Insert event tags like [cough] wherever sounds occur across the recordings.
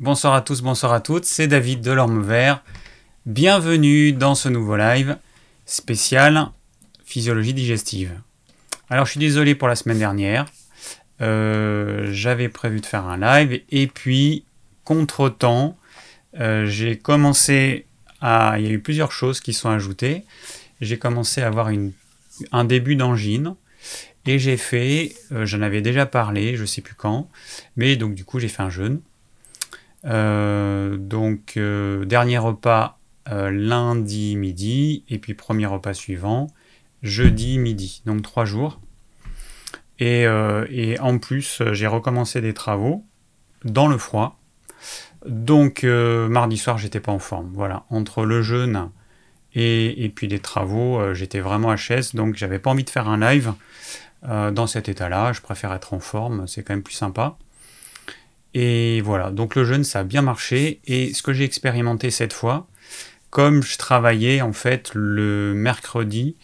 Bonsoir à tous, bonsoir à toutes, c'est David de l'Orme Vert. Bienvenue dans ce nouveau live spécial physiologie digestive. Alors je suis désolé pour la semaine dernière, euh, j'avais prévu de faire un live et puis contre-temps, euh, j'ai commencé à... Il y a eu plusieurs choses qui sont ajoutées. J'ai commencé à avoir un début d'angine. Et j'ai fait, euh, j'en avais déjà parlé, je sais plus quand, mais donc du coup j'ai fait un jeûne. Euh, donc, euh, dernier repas euh, lundi midi, et puis premier repas suivant jeudi midi. Donc, trois jours. Et, et en plus, j'ai recommencé des travaux dans le froid. Donc, mardi soir, j'étais pas en forme. Voilà, entre le jeûne et, et puis les travaux, j'étais vraiment à chaise. Donc, j'avais pas envie de faire un live dans cet état-là. Je préfère être en forme, c'est quand même plus sympa. Et voilà, donc le jeûne, ça a bien marché. Et ce que j'ai expérimenté cette fois, comme je travaillais en fait le mercredi,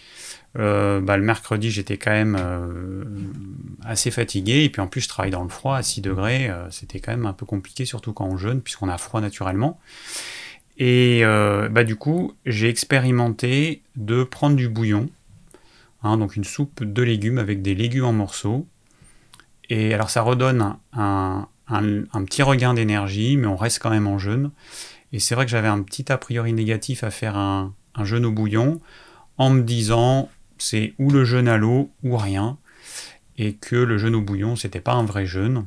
euh, bah, le mercredi j'étais quand même euh, assez fatigué. Et puis en plus, je travaille dans le froid à 6 degrés. Euh, c'était quand même un peu compliqué, surtout quand on jeûne, puisqu'on a froid naturellement. Et bah, du coup, j'ai expérimenté de prendre du bouillon, hein, donc une soupe de légumes avec des légumes en morceaux. Et alors ça redonne un, un, petit regain d'énergie, mais on reste quand même en jeûne. Et c'est vrai que j'avais un petit a priori négatif à faire un, jeûne au bouillon, en me disant c'est ou le jeûne à l'eau ou rien, et que le jeûne au bouillon c'était pas un vrai jeûne.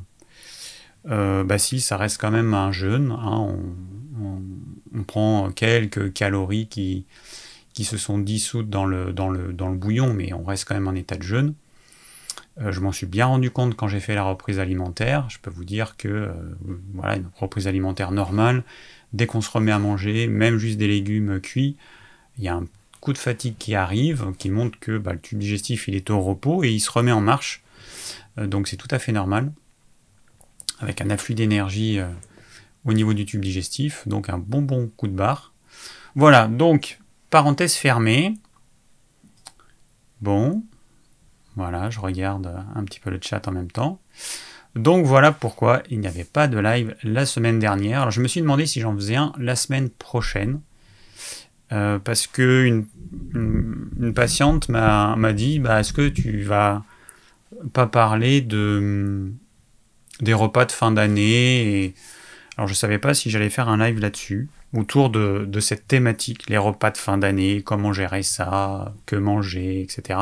Euh, bah si, ça reste quand même un jeûne. Hein. on, prend quelques calories qui, se sont dissoutes dans, le, dans le bouillon, mais on reste quand même en état de jeûne. Euh, je m'en suis bien rendu compte quand j'ai fait la reprise alimentaire. Je peux vous dire que euh, voilà, une reprise alimentaire normale, dès qu'on se remet à manger, même juste des légumes cuits, il y a un coup de fatigue qui arrive, qui montre que bah, le tube digestif il est au repos et il se remet en marche. Euh, donc c'est tout à fait normal, avec un afflux d'énergie au niveau du tube digestif, donc un bon bon coup de barre. Voilà, donc parenthèse fermée. Bon, voilà, je regarde un petit peu le chat en même temps. Donc voilà pourquoi il n'y avait pas de live la semaine dernière. Alors je me suis demandé si j'en faisais un la semaine prochaine. Euh, parce que une, patiente m'a dit bah, est-ce que tu vas pas parler de des repas de fin d'année? Alors je savais pas si j'allais faire un live là-dessus autour de, de, cette thématique les repas de fin d'année comment gérer ça que manger etc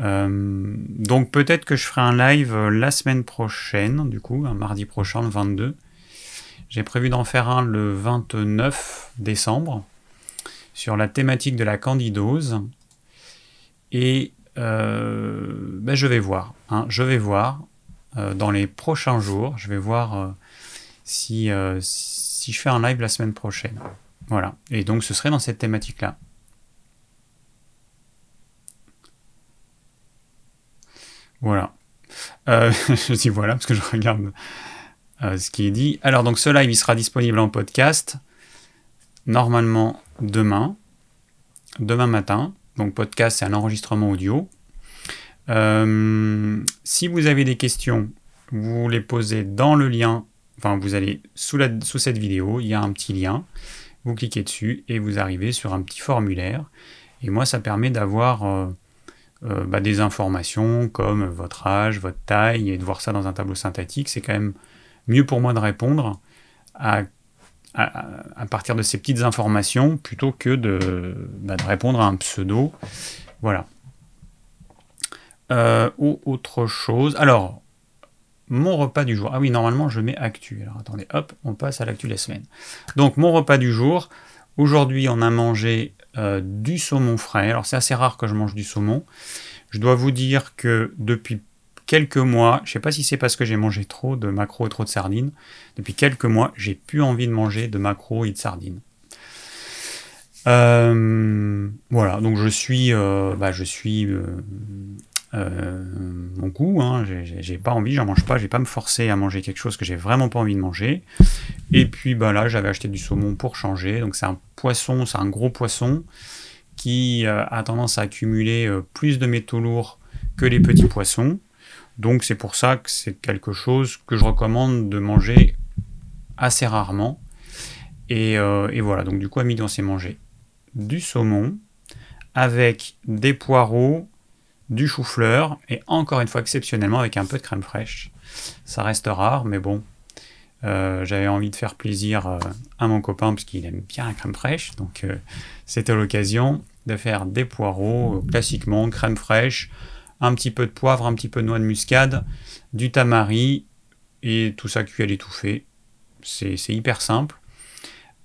euh, donc peut-être que je ferai un live euh, la semaine prochaine, du coup, un mardi prochain, le 22. J'ai prévu d'en faire un le 29 décembre sur la thématique de la candidose. Et euh, ben je vais voir. Hein, je vais voir dans les prochains jours. Je vais voir si, si je fais un live la semaine prochaine. Voilà. Et donc ce serait dans cette thématique-là. Voilà. Euh, [laughs] je dis voilà parce que je regarde euh, ce qui est dit. Alors donc ce live il sera disponible en podcast normalement demain, demain matin. Donc podcast c'est un enregistrement audio. Euh, si vous avez des questions, vous les posez dans le lien. Enfin vous allez sous, cette vidéo, il y a un petit lien. Vous cliquez dessus et vous arrivez sur un petit formulaire. Et moi ça permet d'avoir euh, bah, des informations comme votre âge, votre taille, et de voir ça dans un tableau synthétique, c'est quand même mieux pour moi de répondre à, partir de ces petites informations plutôt que de, bah, répondre à un pseudo. Voilà. Euh, ou autre chose. Alors, mon repas du jour. Ah oui, normalement, je mets actu. Alors attendez, hop, on passe à l'actu de la semaine. Donc, mon repas du jour. Aujourd'hui, on a mangé euh, du saumon frais. Alors c'est assez rare que je mange du saumon. Je dois vous dire que depuis quelques mois, je ne sais pas si c'est parce que j'ai mangé trop de maquereaux et trop de sardines, depuis quelques mois, j'ai plus envie de manger de maquereaux et de sardines. Euh, voilà, donc je suis, euh, bah, je suis mon goût. Hein, j'ai pas envie, j'en mange pas, je vais pas me forcer à manger quelque chose que j'ai vraiment pas envie de manger. Et puis bah là, j'avais acheté du saumon pour changer. Donc c'est un poisson, c'est un gros poisson qui euh, a tendance à accumuler euh, plus de métaux lourds que les petits poissons. Donc c'est pour ça que c'est quelque chose que je recommande de manger assez rarement. Et, et voilà, donc du coup à midi on s'est mangé du saumon avec des poireaux, du chou-fleur et encore une fois exceptionnellement avec un peu de crème fraîche. Ça reste rare, mais bon, euh, j'avais envie de faire plaisir euh, à mon copain parce qu'il aime bien la crème fraîche, donc euh, c'était l'occasion de faire des poireaux classiquement, crème fraîche, un petit peu de poivre, un petit peu de noix de muscade, du tamari et tout ça cuit à l'étouffée. C'est hyper simple.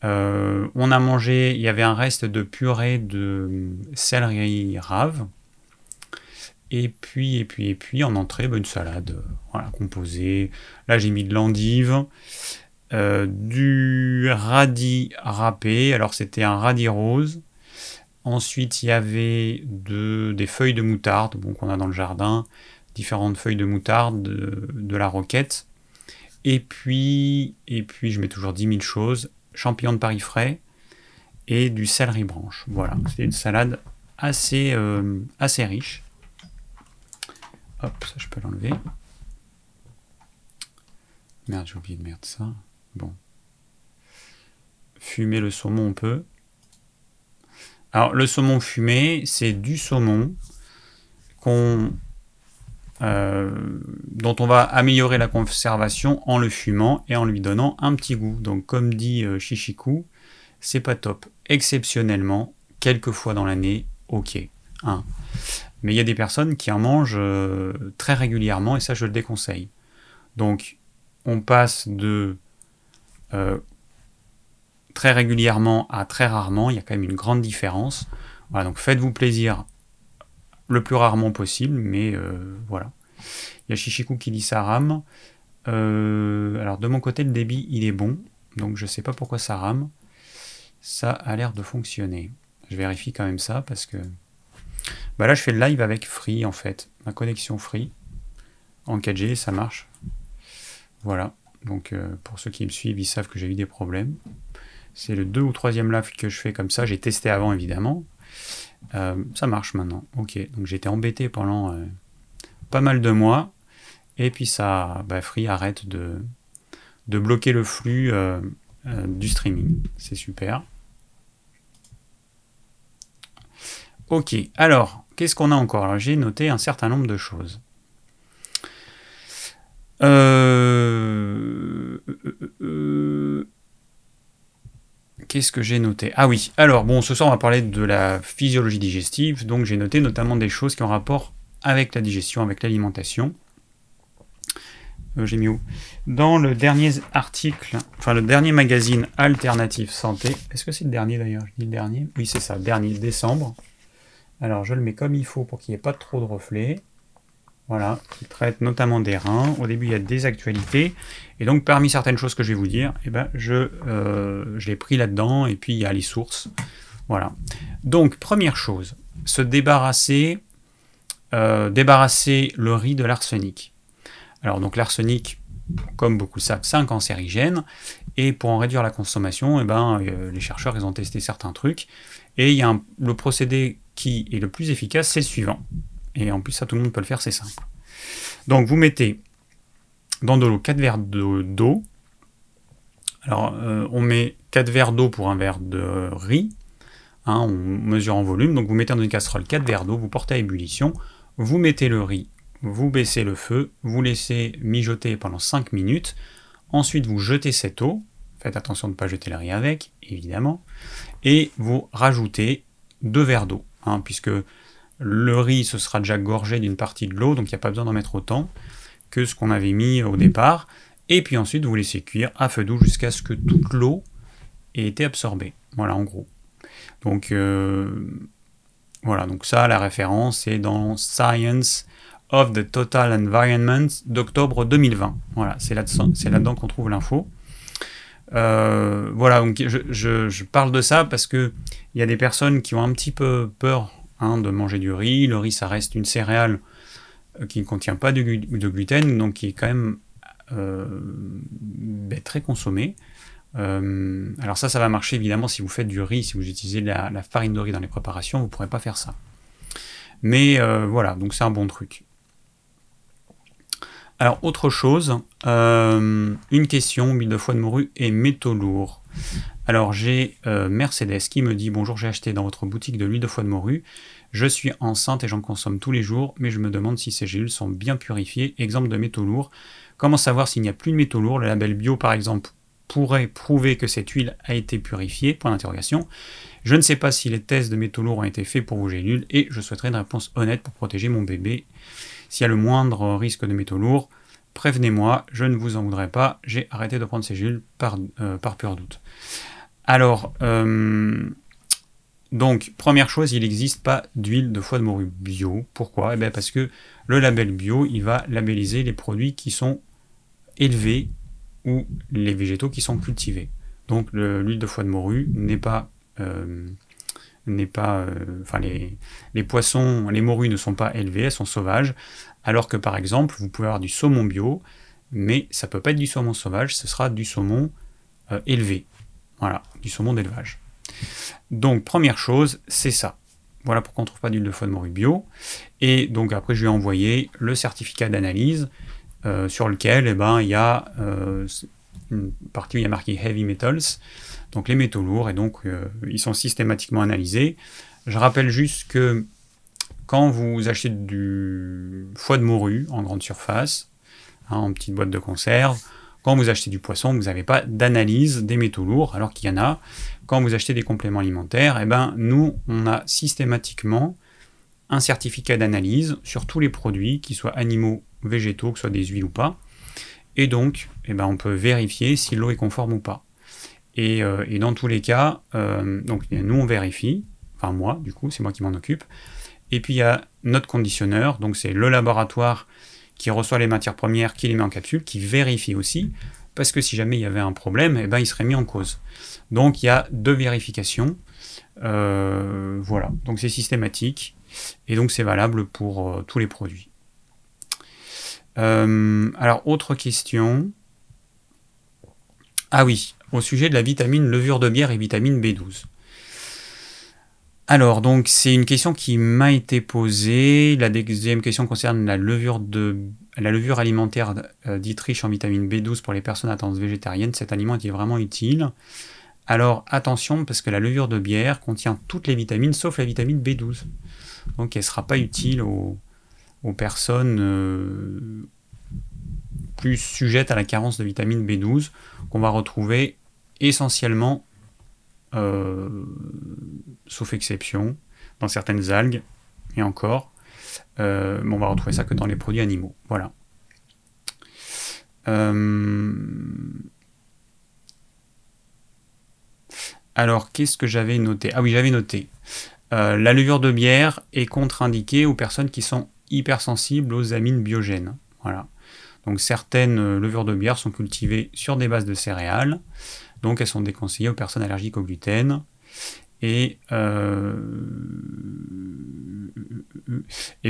on a mangé, il y avait un reste de purée de céleri rave et puis, et puis, et puis, en entrée, bah, une salade euh, voilà, composée. Là, j'ai mis de l'endive, euh, du radis râpé. Alors, c'était un radis rose. Ensuite, il y avait de, des feuilles de moutarde bon, qu'on a dans le jardin, différentes feuilles de moutarde, de, la roquette. Et puis, et puis, je mets toujours 10 000 choses champignons de Paris frais et du céleri branche. Voilà, c'est une salade assez, euh, assez riche. Hop, ça je peux l'enlever. Merde, j'ai oublié de mettre ça. Bon. Fumer le saumon, on peut. Alors, le saumon fumé, c'est du saumon euh, dont on va améliorer la conservation en le fumant et en lui donnant un petit goût. Donc, comme dit euh, c'est pas top. Exceptionnellement, quelques fois dans l'année, ok. Mais il y a des personnes qui en mangent euh, très régulièrement et ça je le déconseille. Donc on passe de euh, très régulièrement à très rarement, il y a quand même une grande différence. Voilà, donc faites-vous plaisir le plus rarement possible, mais euh, voilà. Il y a Chichikou qui dit ça rame. alors de mon côté le débit il est bon, donc je sais pas pourquoi ça rame. Ça a l'air de fonctionner. Je vérifie quand même ça parce que bah là, je fais le live avec Free en fait. Ma connexion Free. En 4G, ça marche. Voilà. Donc euh, pour ceux qui me suivent, ils savent que j'ai eu des problèmes. C'est le 2 ou 3 live que je fais comme ça. J'ai testé avant évidemment. Euh, ça marche maintenant. Ok. Donc j'étais embêté pendant euh, pas mal de mois. Et puis ça, bah, Free arrête de, de bloquer le flux du streaming. C'est super. Ok, alors, qu'est-ce qu'on a encore J'ai noté un certain nombre de choses. Euh, qu'est-ce que j'ai noté? Ah oui, alors bon, ce soir on va parler de la physiologie digestive, donc j'ai noté notamment des choses qui ont rapport avec la digestion, avec l'alimentation. Euh, j'ai mis où? Dans le dernier article, enfin le dernier magazine Alternative Santé, est-ce que c'est le dernier d'ailleurs? Je dis le dernier Oui, c'est ça, dernier décembre. Alors je le mets comme il faut pour qu'il n'y ait pas trop de reflets. Voilà, il traite notamment des reins. Au début, il y a des actualités. Et donc, parmi certaines choses que je vais vous dire, eh ben, je, euh, l'ai pris là-dedans. Et puis, il y a les sources. Voilà. Donc, première chose, se débarrasser, euh, débarrasser le riz de l'arsenic. Alors, donc, l'arsenic, comme beaucoup le savent, c'est un cancérigène. Et pour en réduire la consommation, eh ben, euh, les chercheurs, ont testé certains trucs. Et il y a le procédé qui est le plus efficace, c'est le suivant. Et en plus, ça, tout le monde peut le faire, c'est simple. Donc, vous mettez dans de l'eau 4 verres d'eau. Alors, euh, on met 4 verres d'eau pour un verre de riz. Hein, on mesure en volume. Donc, vous mettez dans une casserole 4 verres d'eau, vous portez à ébullition, vous mettez le riz, vous baissez le feu, vous laissez mijoter pendant 5 minutes. Ensuite, vous jetez cette eau. Faites attention de ne pas jeter le riz avec, évidemment. Et vous rajoutez 2 verres d'eau. Hein, puisque le riz se sera déjà gorgé d'une partie de l'eau, donc il n'y a pas besoin d'en mettre autant que ce qu'on avait mis au départ. Et puis ensuite, vous laissez cuire à feu doux jusqu'à ce que toute l'eau ait été absorbée. Voilà, en gros. Donc, euh, voilà, donc ça, la référence est dans Science of the Total Environment d'octobre 2020. Voilà, c'est là-dedans qu'on trouve l'info. Euh, voilà, donc je, parle de ça parce que il y a des personnes qui ont un petit peu peur hein, de manger du riz. Le riz, ça reste une céréale euh, qui ne contient pas de, gluten, donc qui est quand même euh, ben, très consommée. alors ça, ça va marcher évidemment si vous faites du riz, si vous utilisez la, la farine de riz dans les préparations, vous ne pourrez pas faire ça. Mais voilà, donc c'est un bon truc. Alors, autre chose, euh, une question, huile de foie de morue et métaux lourds. Alors, j'ai euh, Mercedes qui me dit Bonjour, j'ai acheté dans votre boutique de l'huile de foie de morue. Je suis enceinte et j'en consomme tous les jours, mais je me demande si ces gélules sont bien purifiées. Exemple de métaux lourds. Comment savoir s'il n'y a plus de métaux lourds? Le label bio, par exemple, pourrait prouver que cette huile a été purifiée? Point d'interrogation. Je ne sais pas si les tests de métaux lourds ont été faits pour vos gélules et je souhaiterais une réponse honnête pour protéger mon bébé. S'il y a le moindre risque de métaux lourds, prévenez-moi, je ne vous en voudrais pas, j'ai arrêté de prendre ces gélules par, euh, pur doute. Alors, euh, donc, première chose, il n'existe pas d'huile de foie de morue bio. Pourquoi? Eh bien Parce que le label bio, il va labelliser les produits qui sont élevés ou les végétaux qui sont cultivés. Donc l'huile de foie de morue n'est pas euh, n'est pas, euh, enfin les, poissons, les morues ne sont pas élevées, elles sont sauvages, alors que par exemple vous pouvez avoir du saumon bio, mais ça peut pas être du saumon sauvage, ce sera du saumon euh, élevé, voilà, du saumon d'élevage. Donc première chose, c'est ça. Voilà pourquoi on ne trouve pas d'huile de foie de morue bio. Et donc après je lui ai envoyé le certificat d'analyse euh, sur lequel eh ben, il y a une partie où il y a marqué Heavy Metals, donc les métaux lourds, et donc euh, ils sont systématiquement analysés. Je rappelle juste que quand vous achetez du foie de morue en grande surface, hein, en petite boîte de conserve, quand vous achetez du poisson, vous n'avez pas d'analyse des métaux lourds, alors qu'il y en a. Quand vous achetez des compléments alimentaires, eh ben, nous, on a systématiquement un certificat d'analyse sur tous les produits, qu'ils soient animaux végétaux, que ce soit des huiles ou pas. Et donc, eh ben, on peut vérifier si l'eau est conforme ou pas. Et, euh, dans tous les cas, euh, donc nous on vérifie, enfin moi du coup, c'est moi qui m'en occupe. Et puis il y a notre conditionneur, donc c'est le laboratoire qui reçoit les matières premières, qui les met en capsule, qui vérifie aussi, parce que si jamais il y avait un problème, eh ben, il serait mis en cause. Donc il y a deux vérifications. Euh, voilà, donc c'est systématique, et donc c'est valable pour tous les produits. Alors, autre question. Ah oui, au sujet de la vitamine levure de bière et vitamine B12. Alors, donc, c'est une question qui m'a été posée. La deuxième question concerne la levure, alimentaire euh, dite riche en vitamine B12 pour les personnes à tendance végétarienne. Cet aliment est-il vraiment utile Alors, attention, parce que la levure de bière contient toutes les vitamines sauf la vitamine B12. Donc, elle ne sera pas utile aux, aux personnes euh, plus sujettes à la carence de vitamine B12 qu'on va retrouver essentiellement, euh, sauf exception, dans certaines algues et encore. Euh, on va retrouver ça que dans les produits animaux. Voilà. Alors, qu'est-ce que j'avais noté? Ah oui, j'avais noté. la levure de bière est contre-indiquée aux personnes qui sont hypersensibles aux amines biogènes. Voilà. Donc certaines euh, levures de bière sont cultivées sur des bases de céréales, donc elles sont déconseillées aux personnes allergiques au gluten. Et, euh,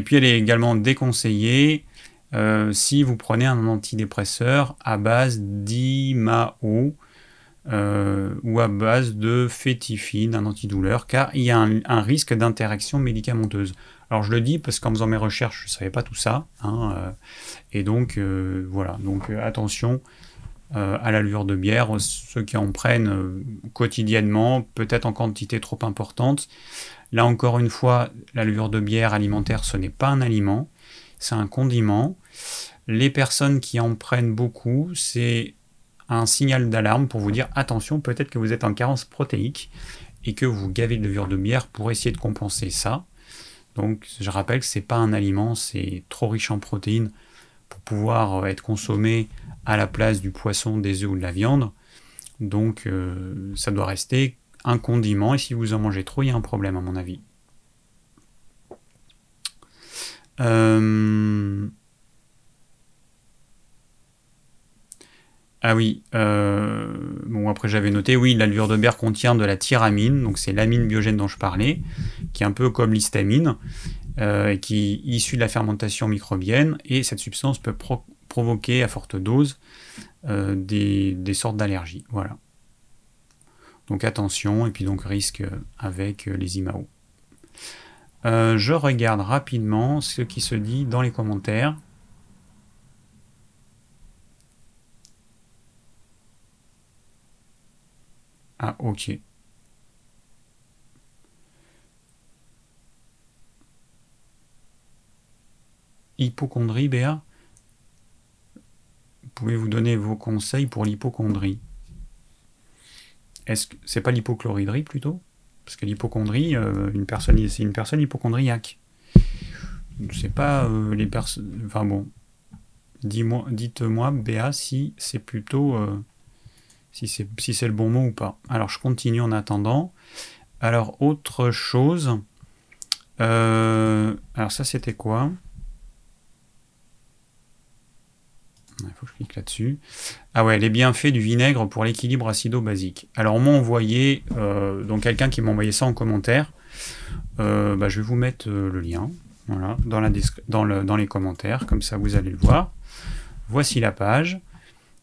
puis elle est également déconseillée euh, si vous prenez un antidépresseur à base d'IMAO ou à base de fétifine, un antidouleur, car il y a un risque d'interaction médicamenteuse. Alors je le dis parce qu'en faisant mes recherches, je ne savais pas tout ça. Hein, euh, et donc euh, voilà, donc euh, à la levure de bière, ceux qui en prennent quotidiennement, peut-être en quantité trop importante. Là encore une fois, la levure de bière alimentaire, ce n'est pas un aliment, c'est un condiment. Les personnes qui en prennent beaucoup, c'est un signal d'alarme pour vous dire attention, peut-être que vous êtes en carence protéique et que vous gavez de levure de bière pour essayer de compenser ça. Donc je rappelle que ce n'est pas un aliment, c'est trop riche en protéines pour pouvoir euh, être consommé à la place du poisson, des œufs ou de la viande. Donc euh, ça doit rester un condiment et si vous en mangez trop, il y a un problème à mon avis. Euh, Ah oui, euh, bon après j'avais noté, oui, la levure de bière contient de la tyramine, donc c'est l'amine biogène dont je parlais, qui est un peu comme l'histamine, euh, qui est issue de la fermentation microbienne, et cette substance peut provoquer à forte dose euh, des, sortes d'allergies. Voilà. Donc attention, et puis donc risque avec euh, les IMAO. Euh, je regarde rapidement ce qui se dit dans les commentaires. Ah ok. Hypochondrie, Béa? Pouvez-vous donner vos conseils pour l'hypochondrie Est-ce que c'est pas l'hypochloridrie plutôt? Parce que l'hypochondrie, euh, une personne, c'est une personne hypochondriaque. Sais pas euh, les personnes. Enfin bon, dites-moi, Béa, si c'est plutôt. Euh, si c'est c'est le bon mot ou pas. Alors, je continue en attendant. Alors, autre chose. Alors, ça, c'était quoi? Il faut que je clique là-dessus. Ah ouais, les bienfaits du vinaigre pour l'équilibre acido-basique. Alors, on m'a envoyé, euh, donc quelqu'un qui m'a envoyé ça en commentaire. Bah, je vais vous mettre le lien dans, les commentaires, comme ça vous allez le voir. Voici la page.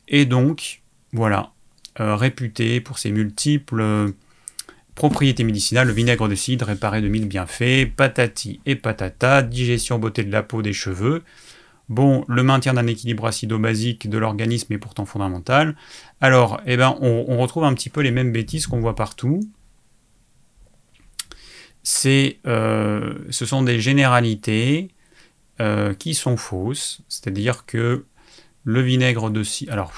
Et donc, voilà, euh, réputé pour ses multiples euh, propriétés médicinales, le vinaigre de cidre réparé de mille bienfaits, patati et patata, digestion, beauté de la peau, des cheveux. Bon, le maintien d'un équilibre acido-basique de l'organisme est pourtant fondamental. Alors, eh ben, on, retrouve un petit peu les mêmes bêtises qu'on voit partout. Euh, ce sont des généralités qui sont fausses, c'est-à-dire que le vinaigre de cidre. Alors,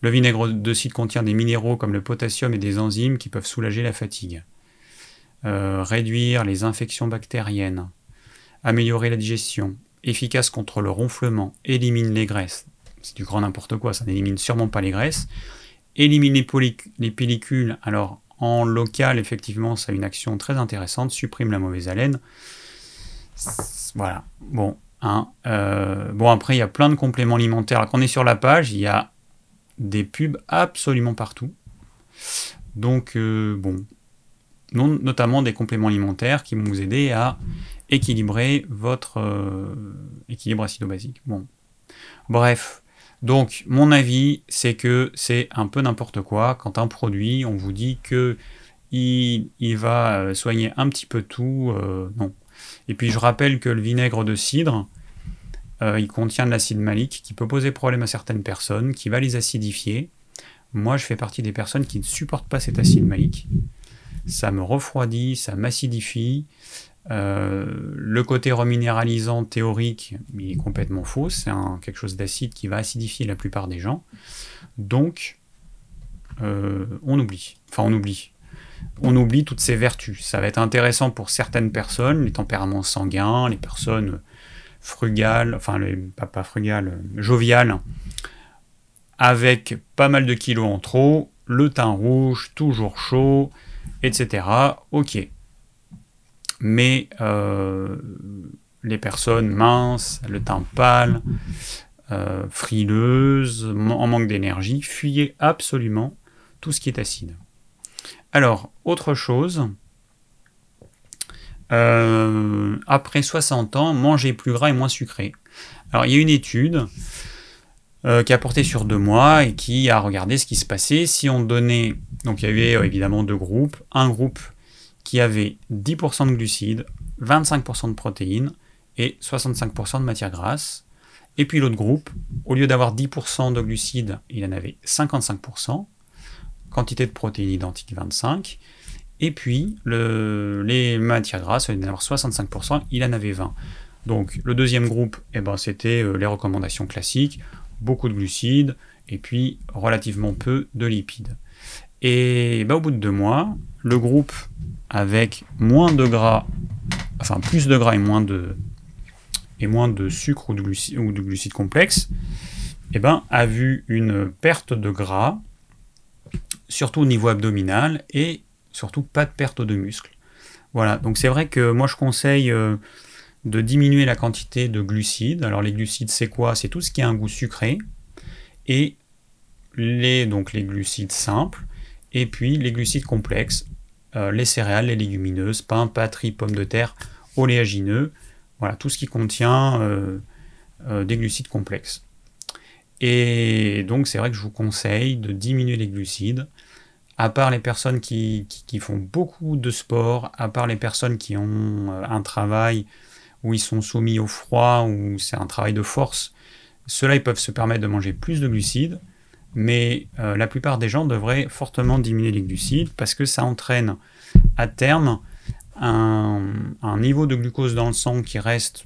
le vinaigre de cidre contient des minéraux comme le potassium et des enzymes qui peuvent soulager la fatigue, euh, réduire les infections bactériennes, améliorer la digestion, efficace contre le ronflement, élimine les graisses. C'est du grand n'importe quoi, ça n'élimine sûrement pas les graisses. Élimine les, les pellicules. Alors, en local, effectivement, ça a une action très intéressante. Supprime la mauvaise haleine. Voilà. Bon, Hein, euh, bon, après, il y a plein de compléments alimentaires. Quand on est sur la page, il y a des pubs absolument partout. Donc, euh, bon, notamment des compléments alimentaires qui vont vous aider à équilibrer votre euh, équilibre acido-basique. Bref. Donc, mon avis, c'est que c'est un peu n'importe quoi quand un produit, on vous dit que il, va soigner un petit peu tout. non, et puis je rappelle que le vinaigre de cidre, euh, il contient de l'acide malique qui peut poser problème à certaines personnes, qui va les acidifier. Moi, je fais partie des personnes qui ne supportent pas cet acide malique. Ça me refroidit, ça m'acidifie. Euh, le côté reminéralisant théorique, il est complètement faux. C'est quelque chose d'acide qui va acidifier la plupart des gens. Donc, euh, on oublie. Enfin, on oublie on oublie toutes ces vertus. Ça va être intéressant pour certaines personnes, les tempéraments sanguins, les personnes frugales, enfin, les, pas, frugales, joviales, avec pas mal de kilos en trop, le teint rouge, toujours chaud, etc. Ok. Mais euh, les personnes minces, le teint pâle, euh, frileuses, en manque d'énergie, fuyez absolument tout ce qui est acide. Alors, autre chose. Euh, après 60 ans, manger plus gras et moins sucré. Alors, il y a une étude qui a porté sur deux mois et qui a regardé ce qui se passait si on donnait. Donc, il y avait évidemment deux groupes. Un groupe qui avait 10% de glucides, 25% de protéines et 65% de matière grasse. Et puis l'autre groupe, au lieu d'avoir 10% de glucides, il en avait 55% quantité de protéines identiques 25%, et puis le, les matières grasses, au lieu d'en avoir 65%, il en avait 20. Donc le deuxième groupe, eh ben, c'était euh, les recommandations classiques, beaucoup de glucides, et puis relativement peu de lipides. Et ben, au bout de deux mois, le groupe avec moins de gras, enfin plus de gras et moins de, sucre ou de, glucides, ou de glucides complexes, eh ben, a vu une perte de gras surtout au niveau abdominal, et surtout pas de perte de muscle. Voilà, donc c'est vrai que moi je conseille euh, de diminuer la quantité de glucides. Alors les glucides c'est quoi? C'est tout ce qui a un goût sucré, et les, donc les glucides simples, et puis les glucides complexes, euh, les céréales, les légumineuses, pain, patrie, pommes de terre, oléagineux, voilà, tout ce qui contient euh, des glucides complexes. Et donc c'est vrai que je vous conseille de diminuer les glucides, à part les personnes qui, font beaucoup de sport, à part les personnes qui ont euh, un travail où ils sont soumis au froid, où c'est un travail de force, ceux-là ils peuvent se permettre de manger plus de glucides. Mais la plupart des gens devraient fortement diminuer les glucides parce que ça entraîne à terme un, niveau de glucose dans le sang qui reste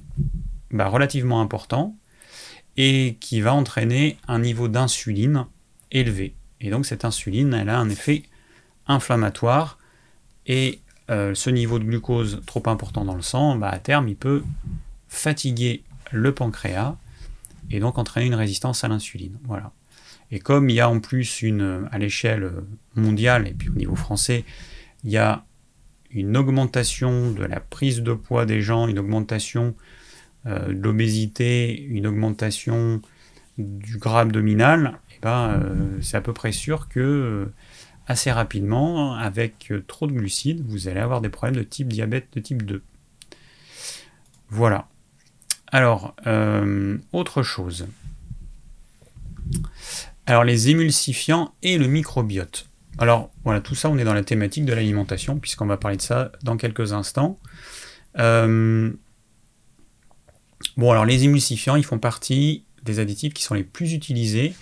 bah, relativement important et qui va entraîner un niveau d'insuline élevé. Et donc cette insuline, elle a un effet inflammatoire et euh, ce niveau de glucose trop important dans le sang, bah, à terme, il peut fatiguer le pancréas et donc entraîner une résistance à l'insuline. Voilà. Et comme il y a en plus une, à l'échelle mondiale et puis au niveau français, il y a une augmentation de la prise de poids des gens, une augmentation euh, de l'obésité, une augmentation du gras abdominal, et eh ben, euh, c'est à peu près sûr que euh, assez rapidement, avec trop de glucides, vous allez avoir des problèmes de type diabète de type 2. Voilà. Alors, autre chose. Alors, les émulsifiants et le microbiote. Alors, voilà, tout ça, on est dans la thématique de l'alimentation, puisqu'on va parler de ça dans quelques instants. Euh, bon, alors, les émulsifiants, ils font partie des additifs qui sont les plus utilisés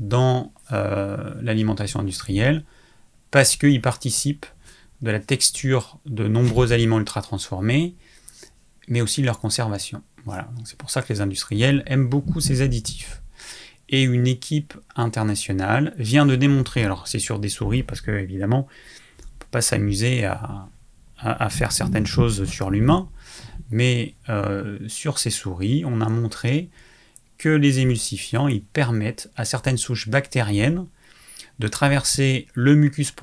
dans euh, l'alimentation industrielle, parce qu'ils participent de la texture de nombreux aliments ultra transformés, mais aussi de leur conservation. Voilà, c'est pour ça que les industriels aiment beaucoup ces additifs et une équipe internationale vient de démontrer, alors c'est sur des souris parce que évidemment on ne peut pas s'amuser à, faire certaines choses sur l'humain, mais euh, sur ces souris on a montré que les émulsifiants ils permettent à certaines souches bactériennes de traverser le mucus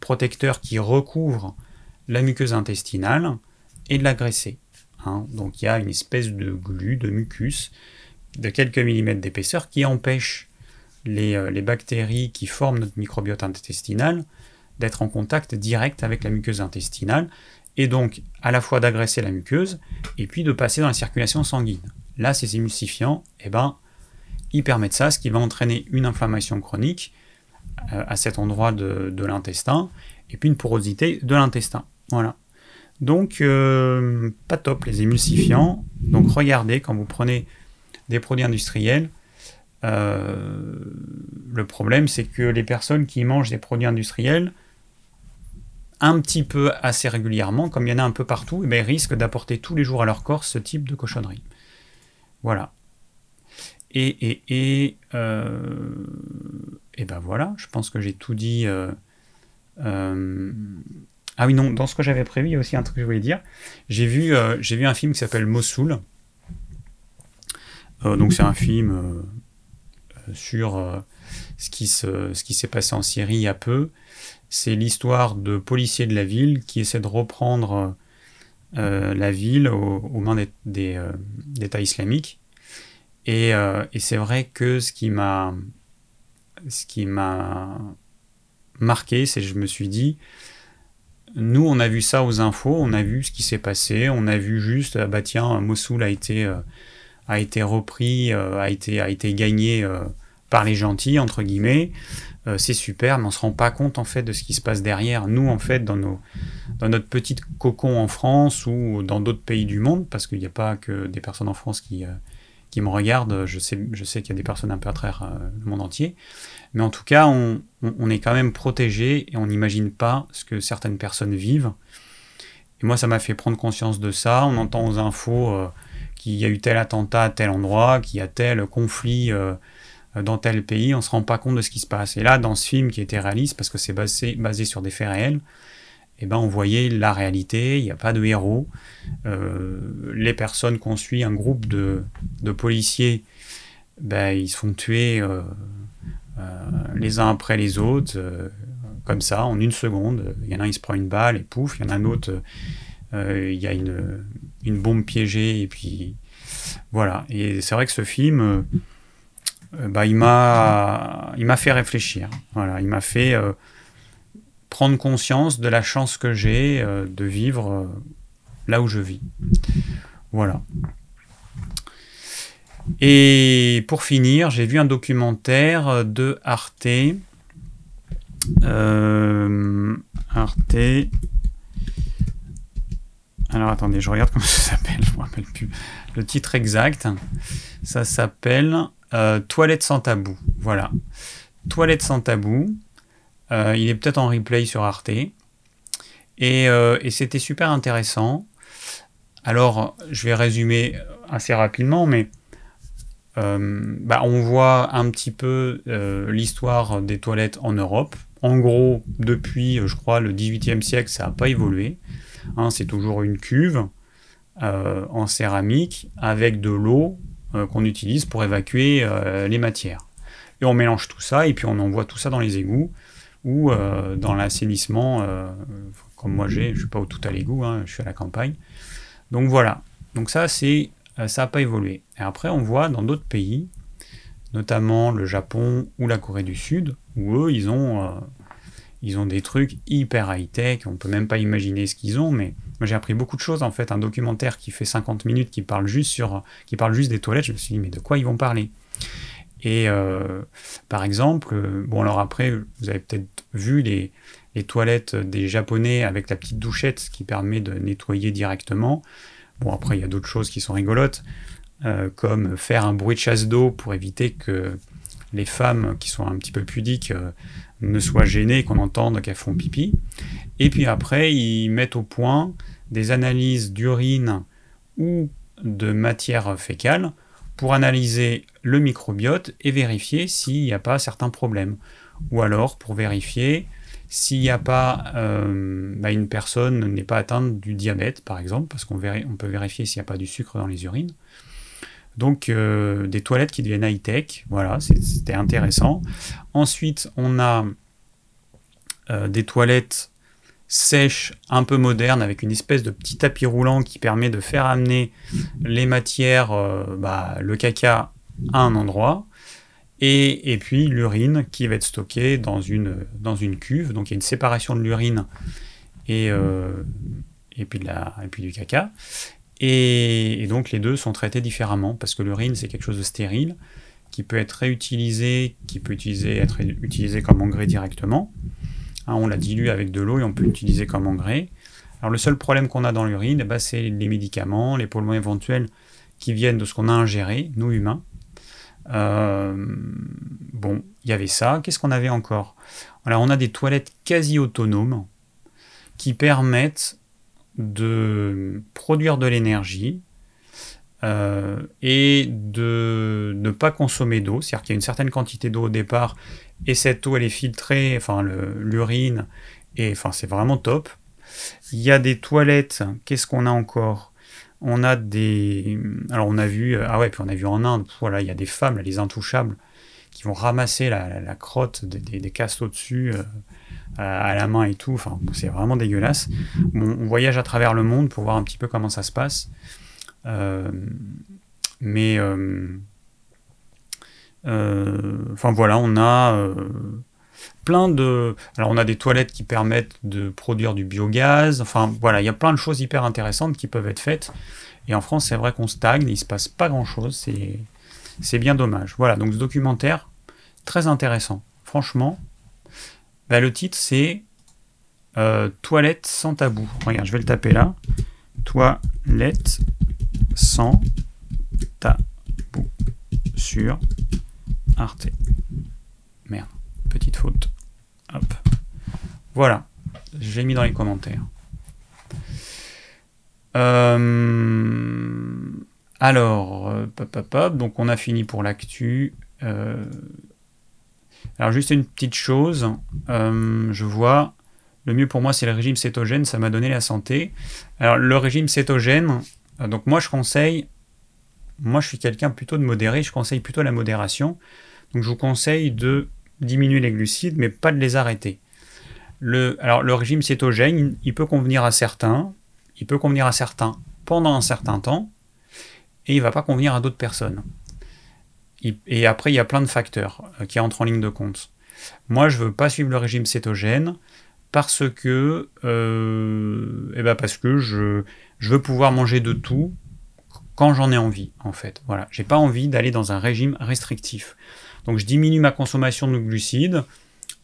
protecteur qui recouvre la muqueuse intestinale et de l'agresser. Hein. Donc il y a une espèce de glu, de mucus de quelques millimètres d'épaisseur qui empêche euh, les, bactéries qui forment notre microbiote intestinal d'être en contact direct avec la muqueuse intestinale et donc à la fois d'agresser la muqueuse et puis de passer dans la circulation sanguine. Là, ces émulsifiants, eh ben, ils permettent ça, ce qui va entraîner une inflammation chronique euh, à cet endroit de, l'intestin et puis une porosité de l'intestin. Voilà. Donc, euh, pas top les émulsifiants. Donc, regardez quand vous prenez des produits industriels. Euh, le problème, c'est que les personnes qui mangent des produits industriels, un petit peu assez régulièrement, comme il y en a un peu partout, eh ben, risquent d'apporter tous les jours à leur corps ce type de cochonnerie. Voilà. Et, et, et, euh, et ben voilà, je pense que j'ai tout dit. Euh, ah oui, non, dans ce que j'avais prévu, il y a aussi un truc que je voulais dire. J'ai vu, j'ai vu un film qui s'appelle Mossoul, donc c'est un film euh, sur euh, ce qui s'est passé en Syrie il y a peu. C'est l'histoire de policiers de la ville qui essaient de reprendre la ville aux, mains des, d'État islamique. Et, c'est vrai que ce qui m'a ce qui m'a marqué, c'est que je me suis dit, nous on a vu ça aux infos, on a vu ce qui s'est passé, on a vu juste, ah bah tiens, Mossoul a été a été repris, euh, a, été, gagné euh, par les gentils, entre guillemets. Euh, c'est super, mais on ne se rend pas compte en fait de ce qui se passe derrière. Nous, en fait, dans, notre petite cocon en France ou dans d'autres pays du monde, parce qu'il n'y a pas que des personnes en France qui, qui me regardent, je sais, je sais qu'il y a des personnes un peu à travers le monde entier, mais en tout cas, on, on est quand même protégé et on n'imagine pas ce que certaines personnes vivent. Et moi, ça m'a fait prendre conscience de ça. On entend aux infos qu'il y a eu tel attentat à tel endroit, qu'il y a tel conflit euh, dans tel pays, on ne se rend pas compte de ce qui se passe. Et là, dans ce film qui était réaliste, parce que c'est basé, sur des faits réels, eh ben, on voyait la réalité, il n'y a pas de héros. Euh, les personnes qu'on suit, un groupe de, policiers, ben, ils se font tuer euh, les uns après les autres, comme ça, en une seconde. Il y en a un, il se prend une balle et pouf, il y en a un autre, il y a une, une bombe piégée et puis voilà. Et c'est vrai que ce film, euh, euh, bah, il m'a, il m'a fait réfléchir. Voilà, il m'a fait euh, prendre conscience de la chance que j'ai de vivre là où je vis. Voilà. Et pour finir, j'ai vu un documentaire de Arte. Arte alors attendez, je regarde comment [laughs] ça s'appelle, je ne me rappelle plus. Le titre exact, ça s'appelle euh, Toilette sans tabou. Voilà. Toilette sans tabou. il est peut-être en replay sur Arte. Et, et c'était super intéressant. Alors, je vais résumer assez rapidement, mais euh, bah, on voit un petit peu euh, l'histoire des toilettes en Europe. En gros, depuis, je crois, le 18e siècle, ça n'a pas évolué. Hein, c'est toujours une cuve euh, en céramique avec de l'eau qu'on utilise pour évacuer les matières. Et on mélange tout ça et puis on envoie tout ça dans les égouts ou dans l'assainissement, comme moi j'ai, je ne suis pas au tout à l'égout, hein, je suis à la campagne. Donc voilà. Donc ça, c'est euh, ça n'a pas évolué. Et après, on voit dans d'autres pays, notamment le Japon ou la Corée du Sud, où eux, ils ont, euh, ils ont des trucs hyper high-tech, on peut même pas imaginer ce qu'ils ont, mais moi j'ai appris beaucoup de choses en fait. Un documentaire qui fait 50 minutes, qui parle juste, sur, qui parle juste des toilettes, je me suis dit, mais de quoi ils vont parler? Et euh, par exemple, bon alors après, vous avez peut-être vu les, les toilettes des Japonais avec la petite douchette qui permet de nettoyer directement. Bon, après, il y a d'autres choses qui sont rigolotes, euh, comme faire un bruit de chasse d'eau pour éviter que les femmes qui sont un petit peu pudiques euh, ne soient gênées, qu'on entende qu'elles font pipi. Et puis après, ils mettent au point des analyses d'urine ou de matière fécale pour analyser le microbiote et vérifier s'il n'y a pas certains problèmes. Ou alors pour vérifier s'il n'y a pas, euh, bah, une personne n'est pas atteinte du diabète, par exemple, parce qu'on on peut vérifier s'il n'y a pas du sucre dans les urines. Donc euh, des toilettes qui deviennent high-tech, voilà, c'était intéressant. Ensuite, on a euh, des toilettes sèches, un peu modernes, avec une espèce de petit tapis roulant qui permet de faire amener les matières, bah, le caca à un endroit. Et, puis l'urine qui va être stockée dans une, dans une cuve. Donc il y a une séparation de l'urine et, euh, et, puis et puis du caca. Et, donc les deux sont traités différemment parce que l'urine c'est quelque chose de stérile qui peut être réutilisé, qui peut utiliser, être utilisé comme engrais directement. Hein, on la dilue avec de l'eau et on peut l'utiliser comme engrais. Alors le seul problème qu'on a dans l'urine, eh ben, c'est les médicaments, les polluants éventuels qui viennent de ce qu'on a ingéré, nous humains. Euh, bon, il y avait ça. Qu'est-ce qu'on avait encore? Alors, on a des toilettes quasi autonomes qui permettent de produire de l'énergie euh, et de ne pas consommer d'eau. C'est-à-dire qu'il y a une certaine quantité d'eau au départ et cette eau, elle est filtrée, enfin, l'urine, et enfin, c'est vraiment top. Il y a des toilettes, qu'est-ce qu'on a encore? On a des. Alors, on a vu. Ah ouais, puis on a vu en Inde, voilà, il y a des femmes, les intouchables, qui vont ramasser la, crotte des, des, castes au-dessus euh, à, la main et tout. Enfin, c'est vraiment dégueulasse. on voyage à travers le monde pour voir un petit peu comment ça se passe. Euh, mais. Euh, enfin, voilà, on a plein de. Alors, on a des toilettes qui permettent de produire du biogaz. Enfin, voilà, il y a plein de choses hyper intéressantes qui peuvent être faites. Et en France, c'est vrai qu'on stagne, il se passe pas grand chose. C'est bien dommage. Voilà, donc ce documentaire, très intéressant. Franchement, bah, le titre, c'est euh, Toilette sans tabou. Regarde, je vais le taper là. Toilette sans tabou sur Arte. Merde petite faute. Hop. Voilà, j'ai mis dans les commentaires. Euh, alors, euh, pop, donc on a fini pour l'actu. Alors juste une petite chose, je vois, le mieux pour moi c'est le régime cétogène, ça m'a donné la santé. Alors le régime cétogène, donc moi je conseille, moi je suis quelqu'un plutôt de modéré, je conseille plutôt la modération. Donc je vous conseille de diminuer les glucides, mais pas de les arrêter. Le, alors le régime cétogène, il peut convenir à certains, il peut convenir à certains pendant un certain temps, et il ne va pas convenir à d'autres personnes. Et après, il y a plein de facteurs euh, qui entrent en ligne de compte. Moi, je ne veux pas suivre le régime cétogène parce que, euh, eh ben parce que je, veux pouvoir manger de tout quand j'en ai envie, en fait. Voilà, j'ai pas envie d'aller dans un régime restrictif. Donc je diminue ma consommation de glucides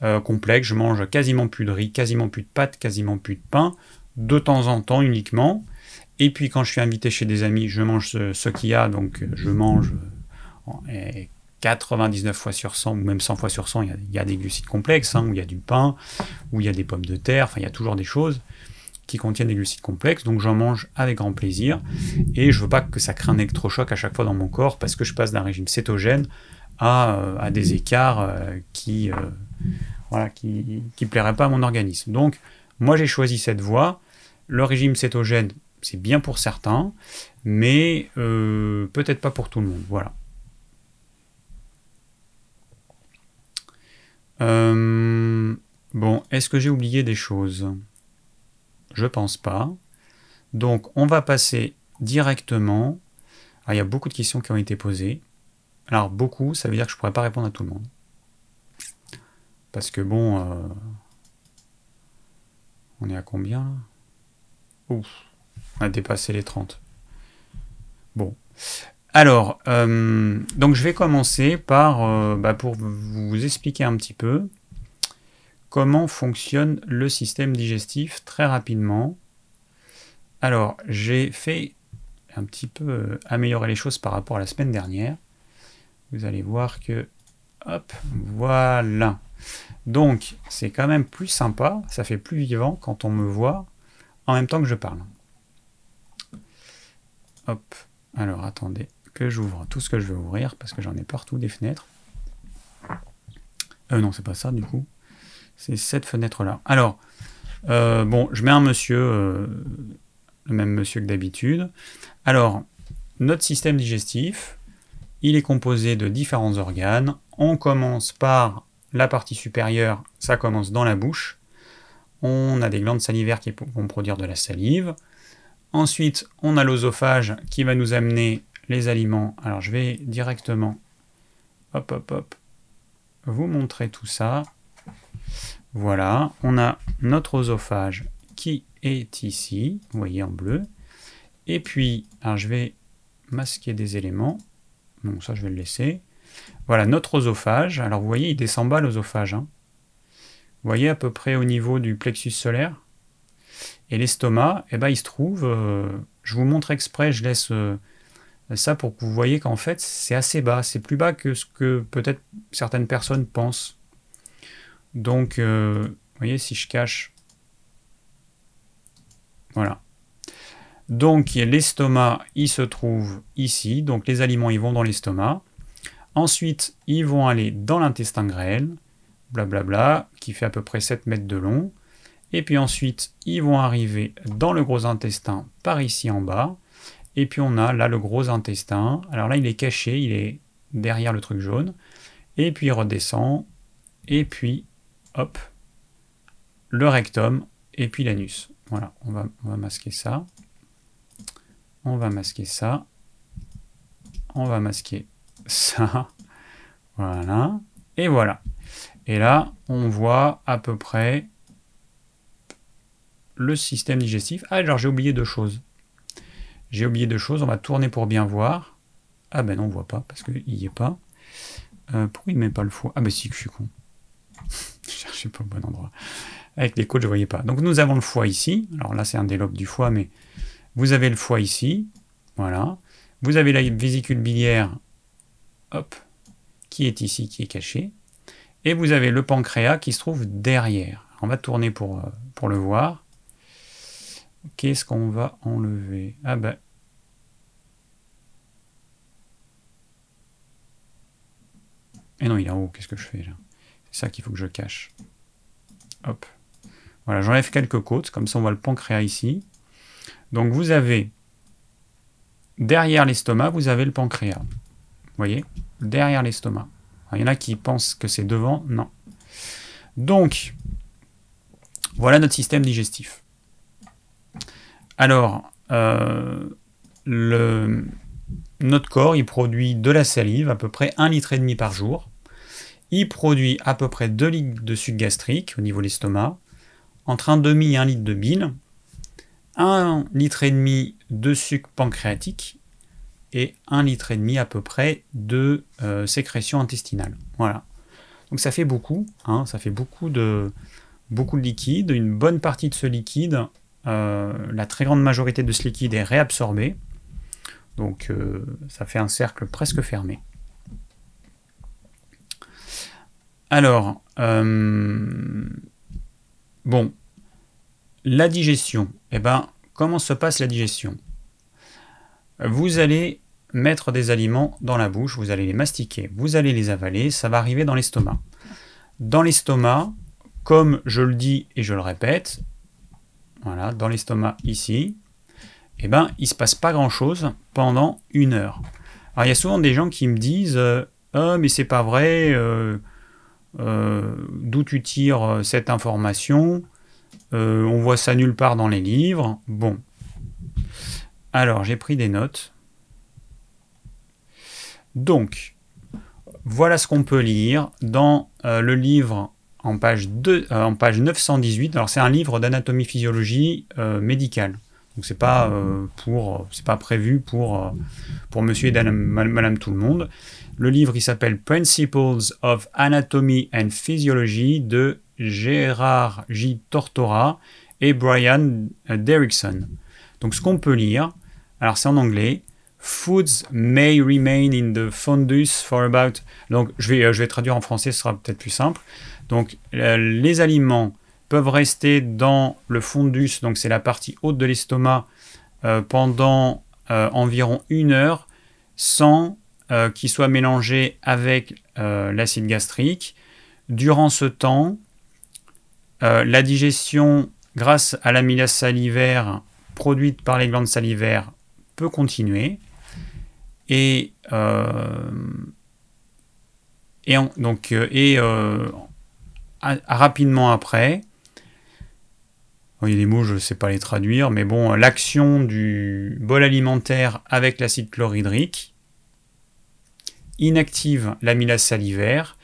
euh, complexe, je mange quasiment plus de riz, quasiment plus de pâtes, quasiment plus de pain, de temps en temps uniquement. Et puis quand je suis invité chez des amis, je mange ce, qu'il y a, donc je mange 99 fois sur 100, ou même 100 fois sur 100, il y a, des glucides complexes, hein, où il y a du pain, où il y a des pommes de terre, enfin il y a toujours des choses qui contiennent des glucides complexes, donc j'en mange avec grand plaisir, et je veux pas que ça crée un électrochoc à chaque fois dans mon corps, parce que je passe d'un régime cétogène à, euh, des écarts euh, qui, euh, voilà, qui, qui plairaient pas à mon organisme. Donc moi j'ai choisi cette voie, le régime cétogène, c'est bien pour certains, mais peut-être pas pour tout le monde, voilà. Euh, bon, est-ce que j'ai oublié des choses? Je pense pas. Donc, on va passer directement. Ah, il y a beaucoup de questions qui ont été posées. Alors, beaucoup, ça veut dire que je ne pourrais pas répondre à tout le monde. Parce que bon. Euh, on est à combien là? Ouf, on a dépassé les 30. Bon. Alors, euh, donc je vais commencer par, euh, bah, pour vous expliquer un petit peu comment fonctionne le système digestif très rapidement. Alors, j'ai fait un petit peu euh, améliorer les choses par rapport à la semaine dernière. Vous allez voir que, hop, voilà. Donc, c'est quand même plus sympa, ça fait plus vivant quand on me voit en même temps que je parle. Hop, alors attendez j'ouvre tout ce que je veux ouvrir parce que j'en ai partout des fenêtres. Euh, non, c'est pas ça du coup. C'est cette fenêtre-là. Alors, euh, bon, je mets un monsieur, euh, le même monsieur que d'habitude. Alors, notre système digestif, il est composé de différents organes. On commence par la partie supérieure, ça commence dans la bouche. On a des glandes salivaires qui vont produire de la salive. Ensuite, on a l'osophage qui va nous amener les aliments. Alors je vais directement, hop, hop, hop, vous montrer tout ça. Voilà, on a notre oesophage qui est ici, vous voyez en bleu. Et puis, alors je vais masquer des éléments. Non, ça je vais le laisser. Voilà, notre oesophage. Alors vous voyez, il descend bas l'osophage. Hein. Vous voyez à peu près au niveau du plexus solaire. Et l'estomac, eh ben, il se trouve, euh, je vous montre exprès, je laisse euh, ça pour que vous voyez qu'en fait c'est assez bas, c'est plus bas que ce que peut-être certaines personnes pensent. Donc, euh, vous voyez, si je cache, voilà. Donc l'estomac, il se trouve ici, donc les aliments ils vont dans l'estomac. Ensuite, ils vont aller dans l'intestin grêle, blablabla, qui fait à peu près 7 mètres de long. Et puis ensuite, ils vont arriver dans le gros intestin par ici en bas. Et puis on a là le gros intestin. Alors là, il est caché, il est derrière le truc jaune. Et puis il redescend. Et puis, hop, le rectum et puis l'anus. Voilà, on va, on va masquer ça. On va masquer ça. On va masquer ça. [laughs] Voilà. Et voilà. Et là, on voit à peu près le système digestif. Ah, alors j'ai oublié deux choses. J'ai oublié deux choses, on va tourner pour bien voir. Ah ben non, on voit pas, parce qu'il n'y est pas. Euh, pourquoi il ne met pas le foie Ah ben si, je suis con. [laughs] je cherchais pas au bon endroit. Avec les côtes, je ne voyais pas. Donc nous avons le foie ici. Alors là, c'est un des lobes du foie, mais vous avez le foie ici. Voilà. Vous avez la vésicule biliaire, hop, qui est ici, qui est cachée. Et vous avez le pancréas qui se trouve derrière. On va tourner pour, euh, pour le voir. Qu'est-ce qu'on va enlever? Ah ben. Et eh non, il est en haut. Qu'est-ce que je fais là? C'est ça qu'il faut que je cache. Hop. Voilà, j'enlève quelques côtes. Comme ça, on voit le pancréas ici. Donc, vous avez derrière l'estomac, vous avez le pancréas. Vous voyez? Derrière l'estomac. Il y en a qui pensent que c'est devant. Non. Donc, voilà notre système digestif. Alors, euh, notre corps, il produit de la salive, à peu près 1,5 litre et demi par jour. Il produit à peu près 2 litres de sucre gastrique au niveau de l'estomac, entre 1,5 et 1 litre de bile, 1 litre et demi de sucre pancréatique et 1 litre et demi à peu près de euh, sécrétion intestinale. Voilà. Donc ça fait beaucoup, hein, ça fait beaucoup de, beaucoup de liquide. Une bonne partie de ce liquide euh, la très grande majorité de ce liquide est réabsorbé. Donc euh, ça fait un cercle presque fermé. Alors, euh, bon, la digestion. Eh ben, comment se passe la digestion? Vous allez mettre des aliments dans la bouche, vous allez les mastiquer, vous allez les avaler, ça va arriver dans l'estomac. Dans l'estomac, comme je le dis et je le répète, voilà, dans l'estomac ici, eh ben, il ne se passe pas grand-chose pendant une heure. Alors il y a souvent des gens qui me disent Ah, mais c'est pas vrai, euh, euh, d'où tu tires cette information On voit ça nulle part dans les livres. Bon. Alors, j'ai pris des notes. Donc, voilà ce qu'on peut lire dans le livre en page, 2, en page 918. Alors, c'est un livre d'anatomie-physiologie médicale. Donc c'est pas euh, pas prévu pour euh, pour Monsieur et Madame, tout le monde. Le livre il s'appelle Principles of Anatomy and Physiology de Gérard J. Tortora et Brian Derrickson. Donc ce qu'on peut lire, alors c'est en anglais. Foods may remain in the fundus for about. Donc je vais, je vais traduire en français, ce sera peut-être plus simple. Donc les aliments peuvent rester dans le fondus, donc c'est la partie haute de l'estomac, euh, pendant euh, environ une heure sans euh, qu'il soit mélangé avec l'acide gastrique. Durant ce temps, la digestion grâce à l'amylase salivaire produite par les glandes salivaires peut continuer. Et rapidement après, il y a mots, je ne sais pas les traduire, mais bon, l'action du bol alimentaire avec l'acide chlorhydrique inactive l'amylase salivaire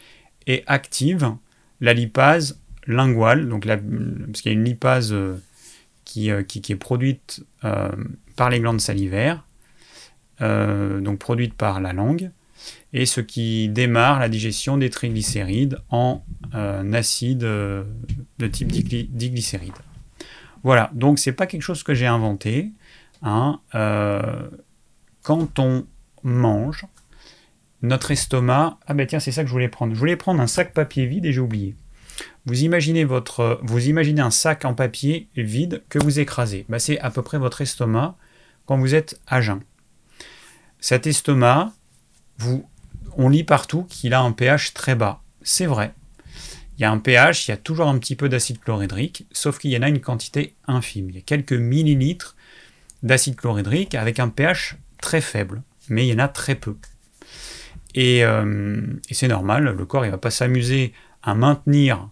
et active la lipase linguale, donc parce qu'il y a une lipase euh, euh, qui, qui, est produite euh, par les glandes salivaires, donc produite par la langue, et ce qui démarre la digestion des triglycérides en acide de type diglycéride. Voilà, donc c'est pas quelque chose que j'ai inventé. Hein. Euh, quand on mange, notre estomac. Ah ben tiens, c'est ça que je voulais prendre. Je voulais prendre un sac papier vide et j'ai oublié. Vous imaginez, votre, vous imaginez un sac en papier vide que vous écrasez. Ben, c'est à peu près votre estomac quand vous êtes à jeun. Cet estomac, vous, on lit partout qu'il a un pH très bas. C'est vrai il y a un pH, il y a toujours un petit peu d'acide chlorhydrique, sauf qu'il y en a une quantité infime. Il y a quelques millilitres d'acide chlorhydrique avec un pH très faible, mais il y en a très peu. Euh, et, c'est normal, le corps ne va pas s'amuser à maintenir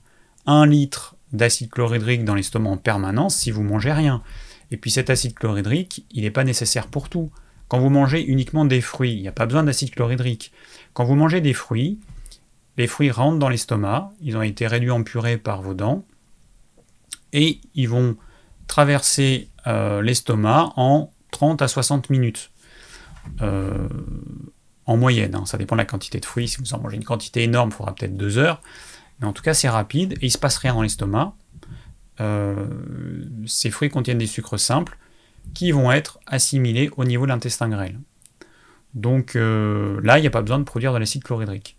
un litre d'acide chlorhydrique dans l'estomac en permanence si vous mangez rien. Et puis cet acide chlorhydrique, il n'est pas nécessaire pour tout. Quand vous mangez uniquement des fruits, il n'y a pas besoin d'acide chlorhydrique. Quand vous mangez des fruits, les fruits rentrent dans l'estomac, ils ont été réduits en purée par vos dents, et ils vont traverser euh, l'estomac en 30 à 60 minutes. Euh, en moyenne, hein. ça dépend de la quantité de fruits. Si vous en mangez une quantité énorme, il faudra peut-être 2 heures. Mais en tout cas, c'est rapide et il ne se passe rien dans l'estomac. Euh, ces fruits contiennent des sucres simples qui vont être assimilés au niveau de l'intestin grêle. Donc là, il n'y a pas besoin de produire de l'acide chlorhydrique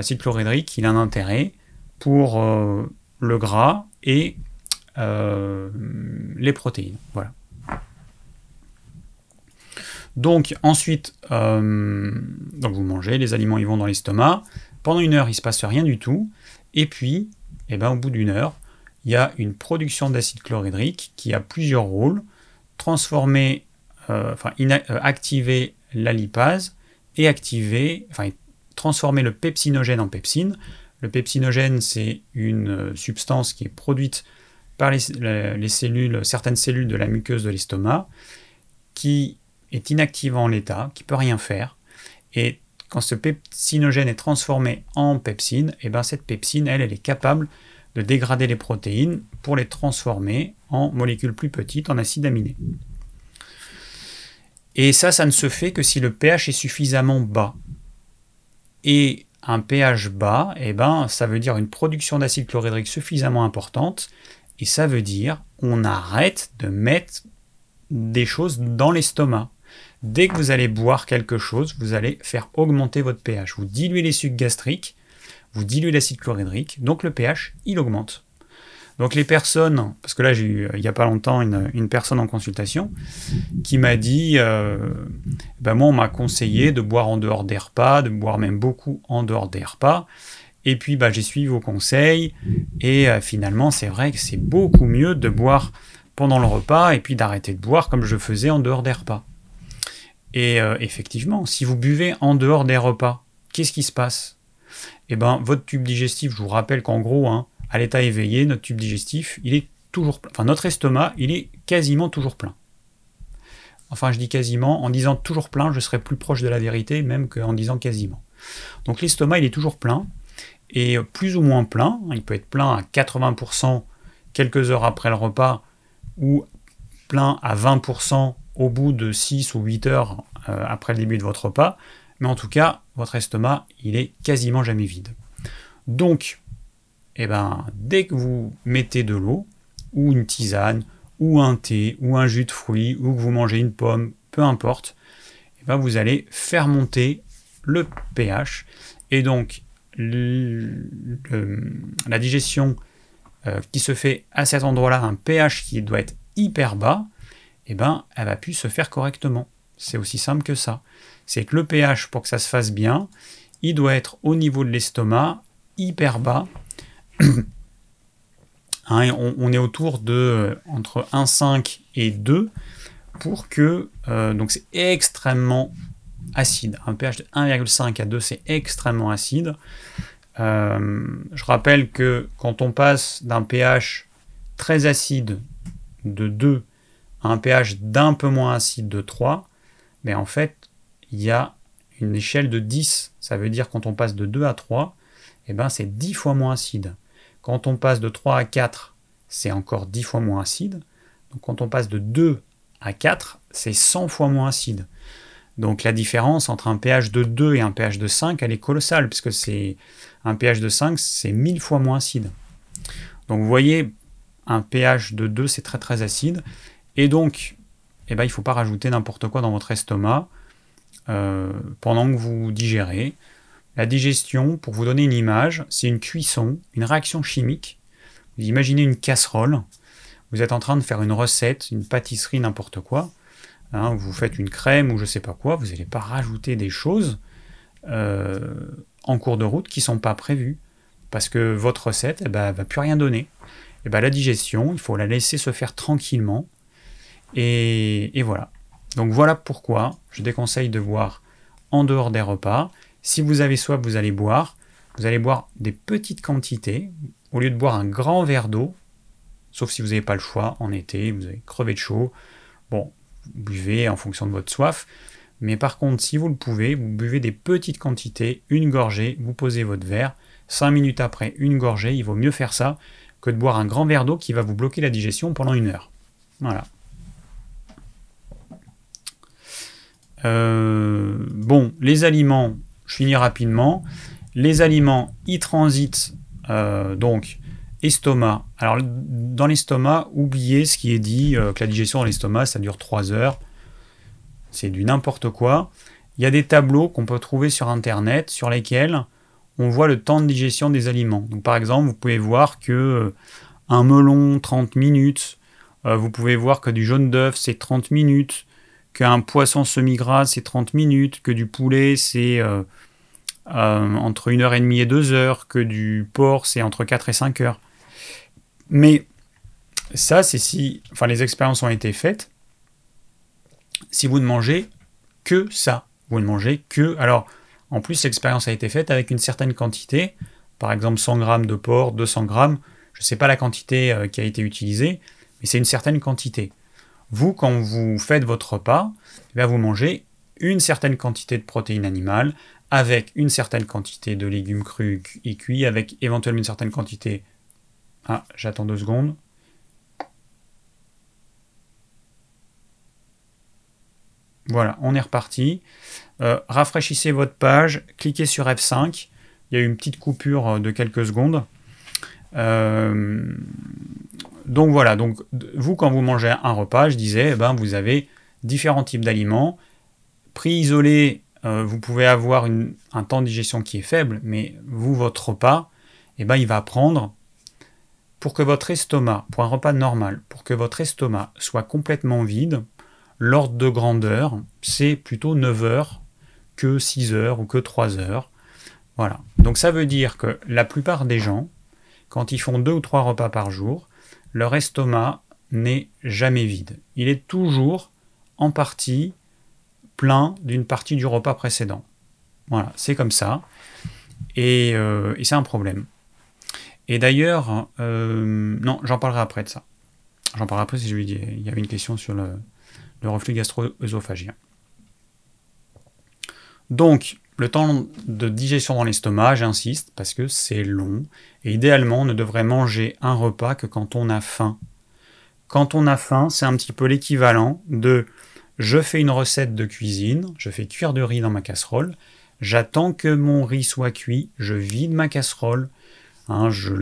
l'acide chlorhydrique, il a un intérêt pour euh, le gras et euh, les protéines. Voilà. Donc ensuite, euh, donc vous mangez, les aliments ils vont dans l'estomac. Pendant une heure, il ne se passe rien du tout. Et puis, eh ben, au bout d'une heure, il y a une production d'acide chlorhydrique qui a plusieurs rôles. Transformer, enfin, activer la lipase et activer, enfin, transformer le pepsinogène en pepsine. Le pepsinogène, c'est une euh, substance qui est produite par certaines cellules de la muqueuse de l'estomac, qui est inactive en l'état, qui peut rien faire. Et quand ce pepsinogène est transformé en pepsine, et eh ben cette pepsine, elle est capable de dégrader les protéines pour les transformer en molécules plus petites, en acides aminés. Et ça, ça ne se fait que si le pH est suffisamment bas et un pH bas, eh ben, ça veut dire une production d'acide chlorhydrique suffisamment importante, et ça veut dire on arrête de mettre des choses dans l'estomac. Dès que vous allez boire quelque chose, vous allez faire augmenter votre pH. Vous diluez les sucs gastriques, vous diluez l'acide chlorhydrique, donc le pH, il augmente. Donc les personnes, parce que là j'ai eu il n'y a pas longtemps une, personne en consultation qui m'a dit, euh, ben moi on m'a conseillé de boire en dehors des repas, de boire même beaucoup en dehors des repas. Et puis bah, j'ai suivi vos conseils et euh, finalement c'est vrai que c'est beaucoup mieux de boire pendant le repas et puis d'arrêter de boire comme je faisais en dehors des repas. Et euh, effectivement, si vous buvez en dehors des repas, qu'est-ce qui se passe? Eh bien, votre tube digestif, je vous rappelle qu'en gros, hein, à l'état éveillé, notre tube digestif, il est toujours plein. Enfin, notre estomac, il est quasiment toujours plein. Enfin, je dis quasiment, en disant toujours plein, je serais plus proche de la vérité, même qu'en disant quasiment. Donc l'estomac, il est toujours plein, et plus ou moins plein. Il peut être plein à 80% quelques heures après le repas, ou plein à 20% au bout de 6 ou 8 heures euh, après le début de votre repas. Mais en tout cas, votre estomac, il est quasiment jamais vide. Donc, eh ben, dès que vous mettez de l'eau, ou une tisane, ou un thé, ou un jus de fruits, ou que vous mangez une pomme, peu importe, eh ben, vous allez faire monter le pH. Et donc, la digestion euh, qui se fait à cet endroit-là, un pH qui doit être hyper bas, eh ben, elle va plus se faire correctement. C'est aussi simple que ça. C'est que le pH, pour que ça se fasse bien, il doit être au niveau de l'estomac, hyper bas. [clears throat] Hein, on, est autour de euh, entre 1,5 et 2 pour que. Euh, donc c'est extrêmement acide. Un pH de 1,5 à 2, c'est extrêmement acide. Euh, je rappelle que quand on passe d'un pH très acide de 2 à un pH d'un peu moins acide de 3, mais en fait, il y a une échelle de 10. Ça veut dire quand on passe de 2 à 3, eh ben, c'est 10 fois moins acide. Quand on passe de 3 à 4, c'est encore 10 fois moins acide. Donc quand on passe de 2 à 4, c'est 100 fois moins acide. Donc la différence entre un pH de 2 et un pH de 5, elle est colossale, puisque c'est un pH de 5, c'est 1000 fois moins acide. Donc vous voyez, un pH de 2, c'est très très acide. Et donc, eh ben, il ne faut pas rajouter n'importe quoi dans votre estomac euh, pendant que vous digérez. La digestion, pour vous donner une image, c'est une cuisson, une réaction chimique. Vous imaginez une casserole, vous êtes en train de faire une recette, une pâtisserie, n'importe quoi. Hein, vous faites une crème ou je ne sais pas quoi, vous n'allez pas rajouter des choses euh, en cours de route qui ne sont pas prévues. Parce que votre recette, eh ben, va plus rien donner. Eh ben, la digestion, il faut la laisser se faire tranquillement. Et, et voilà. Donc voilà pourquoi je déconseille de boire en dehors des repas. Si vous avez soif, vous allez boire. Vous allez boire des petites quantités. Au lieu de boire un grand verre d'eau, sauf si vous n'avez pas le choix en été, vous avez crevé de chaud. Bon, vous buvez en fonction de votre soif. Mais par contre, si vous le pouvez, vous buvez des petites quantités, une gorgée, vous posez votre verre. Cinq minutes après, une gorgée. Il vaut mieux faire ça que de boire un grand verre d'eau qui va vous bloquer la digestion pendant une heure. Voilà. Euh, bon, les aliments, je finis rapidement. Les aliments, ils transitent euh, donc estomac. Alors dans l'estomac, oubliez ce qui est dit, euh, que la digestion dans l'estomac, ça dure 3 heures. C'est du n'importe quoi. Il y a des tableaux qu'on peut trouver sur Internet sur lesquels on voit le temps de digestion des aliments. Par exemple, vous pouvez voir que un melon 30 minutes, vous pouvez voir que du jaune d'œuf c'est 30 minutes, qu'un poisson semi-gras, c'est 30 minutes, que du poulet, c'est euh, euh, entre 1h30 et 2 heures, que du porc, c'est entre 4 et 5 heures. Mais ça, c'est si. Enfin, les expériences ont été faites. Si vous ne mangez que ça, vous ne mangez que. Alors, en plus, l'expérience a été faite avec une certaine quantité, par exemple 100 grammes de porc, 200 grammes. Je ne sais pas la quantité euh, qui a été utilisée, mais c'est une certaine quantité. Vous, quand vous faites votre repas, eh vous mangez une certaine quantité de protéines animales, avec une certaine quantité de légumes crus et cuits, avec éventuellement une certaine quantité... Ah, j'attends deux secondes. Voilà, on est reparti. Euh, rafraîchissez votre page, cliquez sur F5. Il y a eu une petite coupure euh, de quelques secondes. Euh, donc voilà, donc vous quand vous mangez un repas, je disais, eh ben, vous avez différents types d'aliments. Prix isolé, euh, vous pouvez avoir un temps de digestion qui est faible, mais vous, votre repas, eh ben, il va prendre, pour que votre estomac, pour un repas normal, pour que votre estomac soit complètement vide, l'ordre de grandeur, c'est plutôt 9 heures que 6 heures ou que 3 heures. Voilà. Donc ça veut dire que la plupart des gens, quand ils font deux ou trois repas par jour, leur estomac n'est jamais vide. Il est toujours en partie plein d'une partie du repas précédent. Voilà, c'est comme ça. Et, euh, c'est un problème. Et d'ailleurs, euh, non, j'en parlerai après de ça. J'en parlerai après si je lui dis, il y avait une question sur le, le reflux gastro-œsophagien. Donc, le temps de digestion dans l'estomac, j'insiste, parce que c'est long, et idéalement, on ne devrait manger un repas que quand on a faim. Quand on a faim, c'est un petit peu l'équivalent de je fais une recette de cuisine, je fais cuire du riz dans ma casserole, j'attends que mon riz soit cuit, je vide ma casserole, hein, je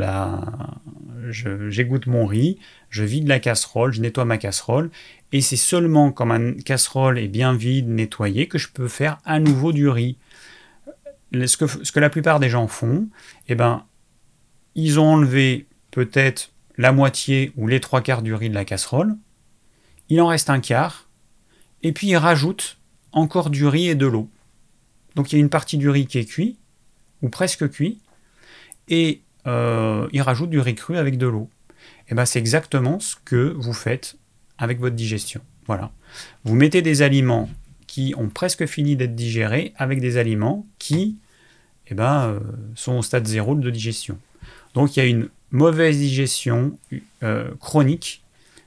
j'égoutte mon riz, je vide la casserole, je nettoie ma casserole, et c'est seulement quand ma casserole est bien vide, nettoyée, que je peux faire à nouveau du riz ce que, la plupart des gens font, eh ben, ils ont enlevé peut-être la moitié ou les trois quarts du riz de la casserole, il en reste un quart, et puis ils rajoutent encore du riz et de l'eau. Donc il y a une partie du riz qui est cuit, ou presque cuit, et euh, ils rajoutent du riz cru avec de l'eau. Et eh ben c'est exactement ce que vous faites avec votre digestion. Voilà. Vous mettez des aliments ont presque fini d'être digérés avec des aliments qui eh ben, euh, sont au stade zéro de digestion. Donc il y a une mauvaise digestion euh, chronique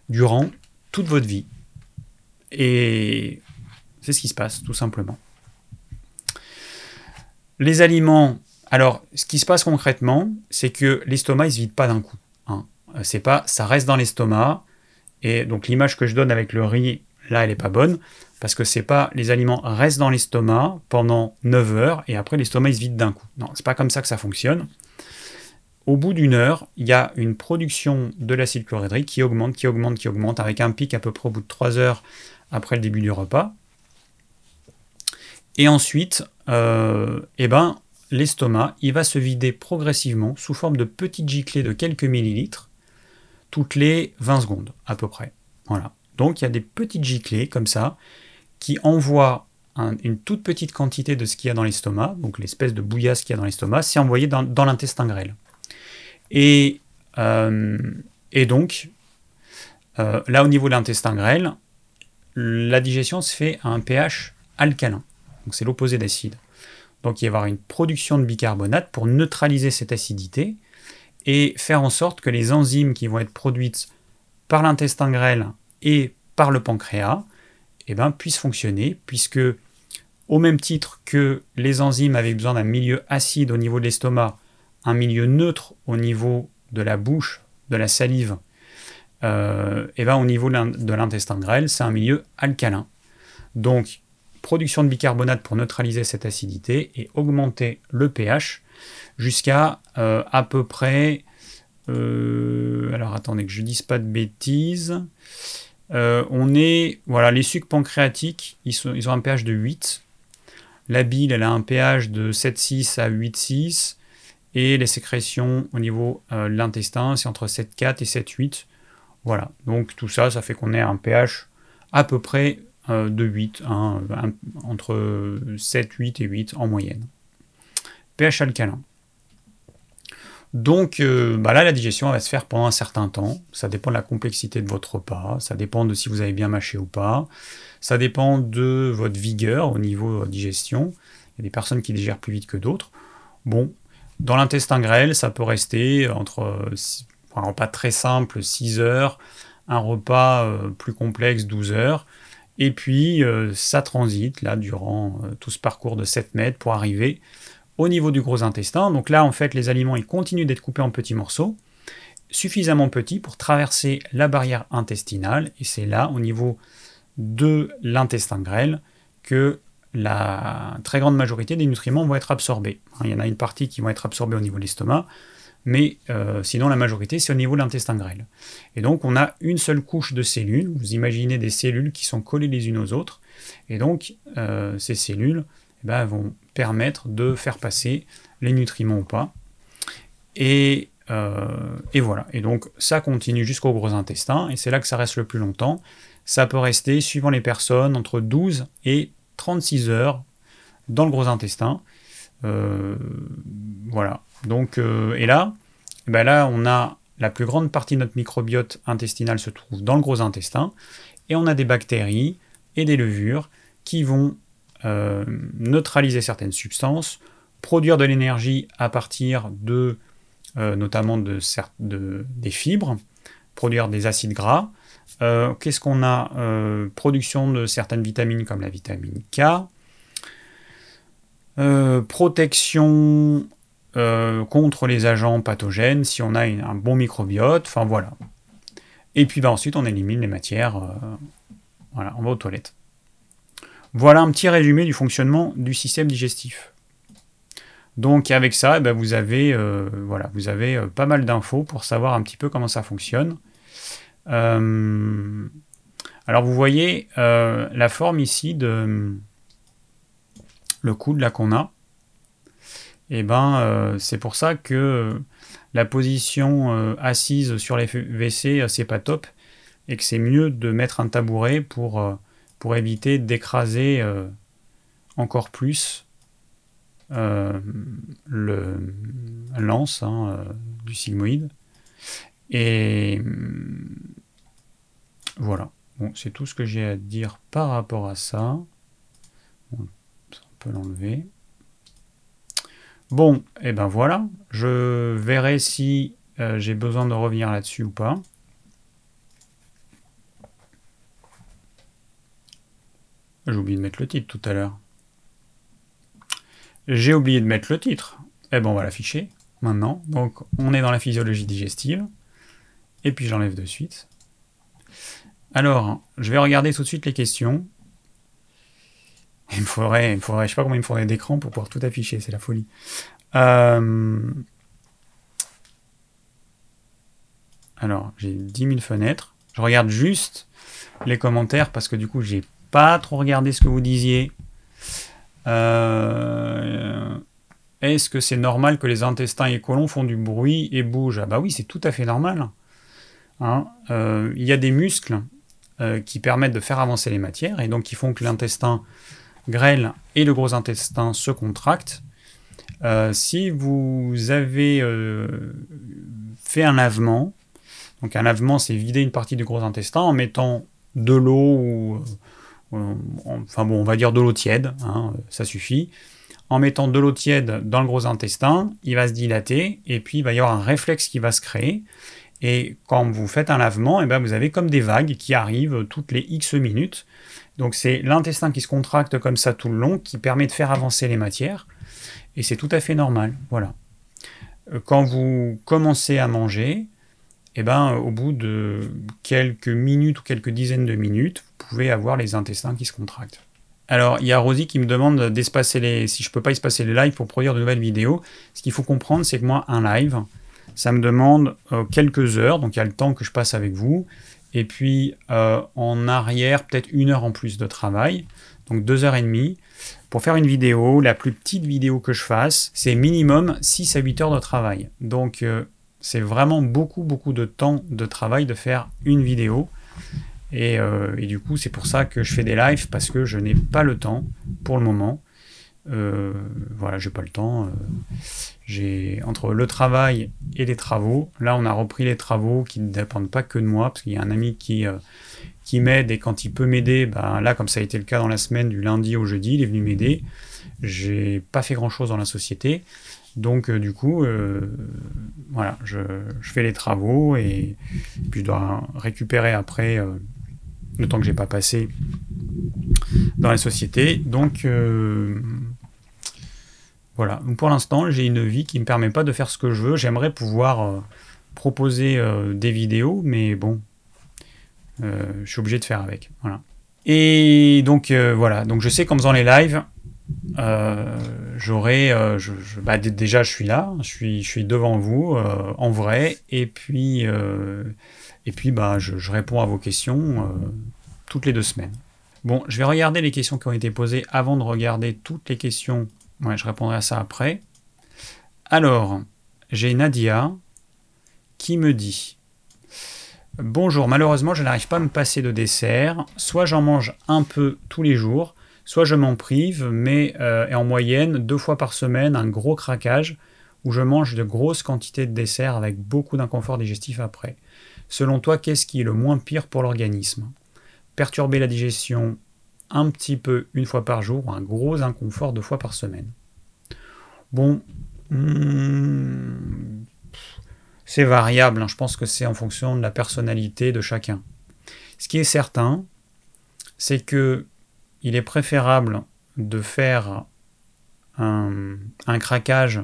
durant toute votre vie. Et c'est ce qui se passe, tout simplement. Les aliments, alors ce qui se passe concrètement, c'est que l'estomac ne se vide pas d'un coup. Hein. C'est pas, ça reste dans l'estomac. Et donc l'image que je donne avec le riz, là, elle n'est pas bonne parce que c'est pas les aliments restent dans l'estomac pendant 9 heures et après l'estomac il se vide d'un coup. Non, c'est pas comme ça que ça fonctionne. Au bout d'une heure, il y a une production de l'acide chlorhydrique qui augmente, qui augmente, qui augmente, avec un pic à peu près au bout de 3 heures après le début du repas. Et ensuite, euh, eh ben, l'estomac, il va se vider progressivement sous forme de petites giclées de quelques millilitres toutes les 20 secondes à peu près. Voilà. Donc il y a des petites giclées comme ça qui envoie une toute petite quantité de ce qu'il y a dans l'estomac, donc l'espèce de bouillasse qu'il y a dans l'estomac, c'est envoyé dans, l'intestin grêle. Et, euh, donc, euh, là au niveau de l'intestin grêle, la digestion se fait à un pH alcalin, donc c'est l'opposé d'acide. Donc il va y avoir une production de bicarbonate pour neutraliser cette acidité et faire en sorte que les enzymes qui vont être produites par l'intestin grêle et par le pancréas eh ben, puisse fonctionner, puisque au même titre que les enzymes avaient besoin d'un milieu acide au niveau de l'estomac, un milieu neutre au niveau de la bouche, de la salive, euh, eh ben, au niveau de l'intestin grêle, c'est un milieu alcalin. Donc, production de bicarbonate pour neutraliser cette acidité et augmenter le pH jusqu'à euh, à peu près... Euh, alors attendez que je dise pas de bêtises. Euh, on est, voilà, les sucs pancréatiques, ils, ils, ont un pH de 8. La bile, elle a un pH de 7,6 à 8,6. Et les sécrétions au niveau euh, de l'intestin, c'est entre 7,4 et 7,8. Voilà, donc tout ça, ça fait qu'on est à un pH à peu près euh, de 8, hein, entre 7, 8 et 8 en moyenne. pH alcalin. Donc euh, bah là, la digestion va se faire pendant un certain temps. Ça dépend de la complexité de votre repas, ça dépend de si vous avez bien mâché ou pas, ça dépend de votre vigueur au niveau digestion. Il y a des personnes qui digèrent plus vite que d'autres. Bon, dans l'intestin grêle, ça peut rester entre un repas très simple, 6 heures, un repas euh, plus complexe, 12 heures. Et puis, euh, ça transite là durant tout ce parcours de 7 mètres pour arriver au niveau du gros intestin. Donc là, en fait, les aliments, ils continuent d'être coupés en petits morceaux, suffisamment petits pour traverser la barrière intestinale. Et c'est là, au niveau de l'intestin grêle, que la très grande majorité des nutriments vont être absorbés. Il y en a une partie qui vont être absorbés au niveau de l'estomac, mais euh, sinon la majorité c'est au niveau de l'intestin grêle. Et donc on a une seule couche de cellules, vous imaginez des cellules qui sont collées les unes aux autres, et donc euh, ces cellules eh ben, vont permettre de faire passer les nutriments ou pas. Et, et voilà. Et donc ça continue jusqu'au gros intestin, et c'est là que ça reste le plus longtemps. Ça peut rester, suivant les personnes, entre 12 et 36 heures dans le gros intestin. voilà. Donc, et là, ben là, on a la plus grande partie de notre microbiote intestinal se trouve dans le gros intestin, et on a des bactéries et des levures qui vont euh, neutraliser certaines substances, produire de l'énergie à partir de euh, notamment de, des fibres, produire des acides gras. Euh, qu'est-ce qu'on a Production de certaines vitamines comme la vitamine K, protection contre les agents pathogènes si on a un bon microbiote, enfin voilà. Et puis bah, ensuite on élimine les matières, on va aux toilettes. Voilà un petit résumé du fonctionnement du système digestif. Donc avec ça, eh ben, vous avez, euh, voilà, vous avez pas mal d'infos pour savoir un petit peu comment ça fonctionne. alors vous voyez la forme ici de le coude là qu'on a et eh ben euh, c'est pour ça que euh, la position euh, assise sur les WC c'est pas top et que c'est mieux de mettre un tabouret pour, pour éviter d'écraser encore plus le lance hein, du sigmoïde. Et voilà. Bon, c'est tout ce que j'ai à dire par rapport à ça. on peut l'enlever. Bon, et eh ben voilà, je verrai si euh, j'ai besoin de revenir là-dessus ou pas. J'ai oublié de mettre le titre tout à l'heure. J'ai oublié de mettre le titre. Eh ben on va l'afficher maintenant. Donc on est dans la physiologie digestive. Et puis j'enlève de suite. Alors, je vais regarder tout de suite les questions. Il me faudrait, il me faudrait, je sais pas combien il me faudrait d'écran pour pouvoir tout afficher, c'est la folie. Euh, alors, j'ai 10 000 fenêtres. Je regarde juste les commentaires parce que du coup, j'ai pas trop regardé ce que vous disiez. Euh, est-ce que c'est normal que les intestins et colons font du bruit et bougent? Ah bah oui, c'est tout à fait normal. Hein. Euh, il y a des muscles qui permettent de faire avancer les matières et donc qui font que l'intestin grêle et le gros intestin se contractent. Euh, si vous avez euh, fait un lavement, donc un lavement c'est vider une partie du gros intestin en mettant de l'eau ou euh, enfin bon on va dire de l'eau tiède, hein, ça suffit. En mettant de l'eau tiède dans le gros intestin, il va se dilater et puis il va y avoir un réflexe qui va se créer. Et quand vous faites un lavement, et eh ben vous avez comme des vagues qui arrivent toutes les X minutes. Donc c'est l'intestin qui se contracte comme ça tout le long, qui permet de faire avancer les matières, et c'est tout à fait normal. Voilà. Euh, quand vous commencez à manger, eh ben, au bout de quelques minutes ou quelques dizaines de minutes, vous pouvez avoir les intestins qui se contractent. Alors, il y a Rosie qui me demande d'espacer les, si je peux pas espacer les lives pour produire de nouvelles vidéos. Ce qu'il faut comprendre, c'est que moi, un live, ça me demande euh, quelques heures, donc il y a le temps que je passe avec vous, et puis euh, en arrière, peut-être une heure en plus de travail, donc deux heures et demie. Pour faire une vidéo, la plus petite vidéo que je fasse, c'est minimum 6 à 8 heures de travail. Donc euh, c'est vraiment beaucoup, beaucoup de temps de travail de faire une vidéo. Et, euh, et du coup, c'est pour ça que je fais des lives, parce que je n'ai pas le temps pour le moment. Euh, voilà, j'ai pas le temps. Euh, j'ai entre le travail et les travaux. Là, on a repris les travaux qui ne dépendent pas que de moi, parce qu'il y a un ami qui euh, qui m'aide et quand il peut m'aider, ben là, comme ça a été le cas dans la semaine du lundi au jeudi, il est venu m'aider. J'ai pas fait grand chose dans la société, donc du coup, voilà, je, fais les travaux et, puis je dois récupérer après le temps que j'ai pas passé dans la société. Donc voilà, pour l'instant, j'ai une vie qui me permet pas de faire ce que je veux. J'aimerais pouvoir euh, proposer euh, des vidéos, mais bon, euh, je suis obligé de faire avec. Voilà. Et donc voilà, donc je sais qu'en faisant les lives, j'aurai, bah, déjà je suis là, je suis, je devant vous en vrai, et puis, et puis bah, je, je réponds à vos questions toutes les deux semaines. Bon, je vais regarder les questions qui ont été posées avant de regarder toutes les questions. Ouais, je répondrai à ça après. Alors, j'ai Nadia qui me dit Bonjour, malheureusement, je n'arrive pas à me passer de dessert. Soit j'en mange un peu tous les jours, soit je m'en prive, mais euh, en moyenne, deux fois par semaine, un gros craquage où je mange de grosses quantités de dessert avec beaucoup d'inconfort digestif après. Selon toi, qu'est-ce qui est le moins pire pour l'organisme? Perturber la digestion un petit peu une fois par jour ou un gros inconfort deux fois par semaine Bon, hmm, c'est variable, hein. je pense que c'est en fonction de la personnalité de chacun. Ce qui est certain, c'est que il est préférable de faire un, craquage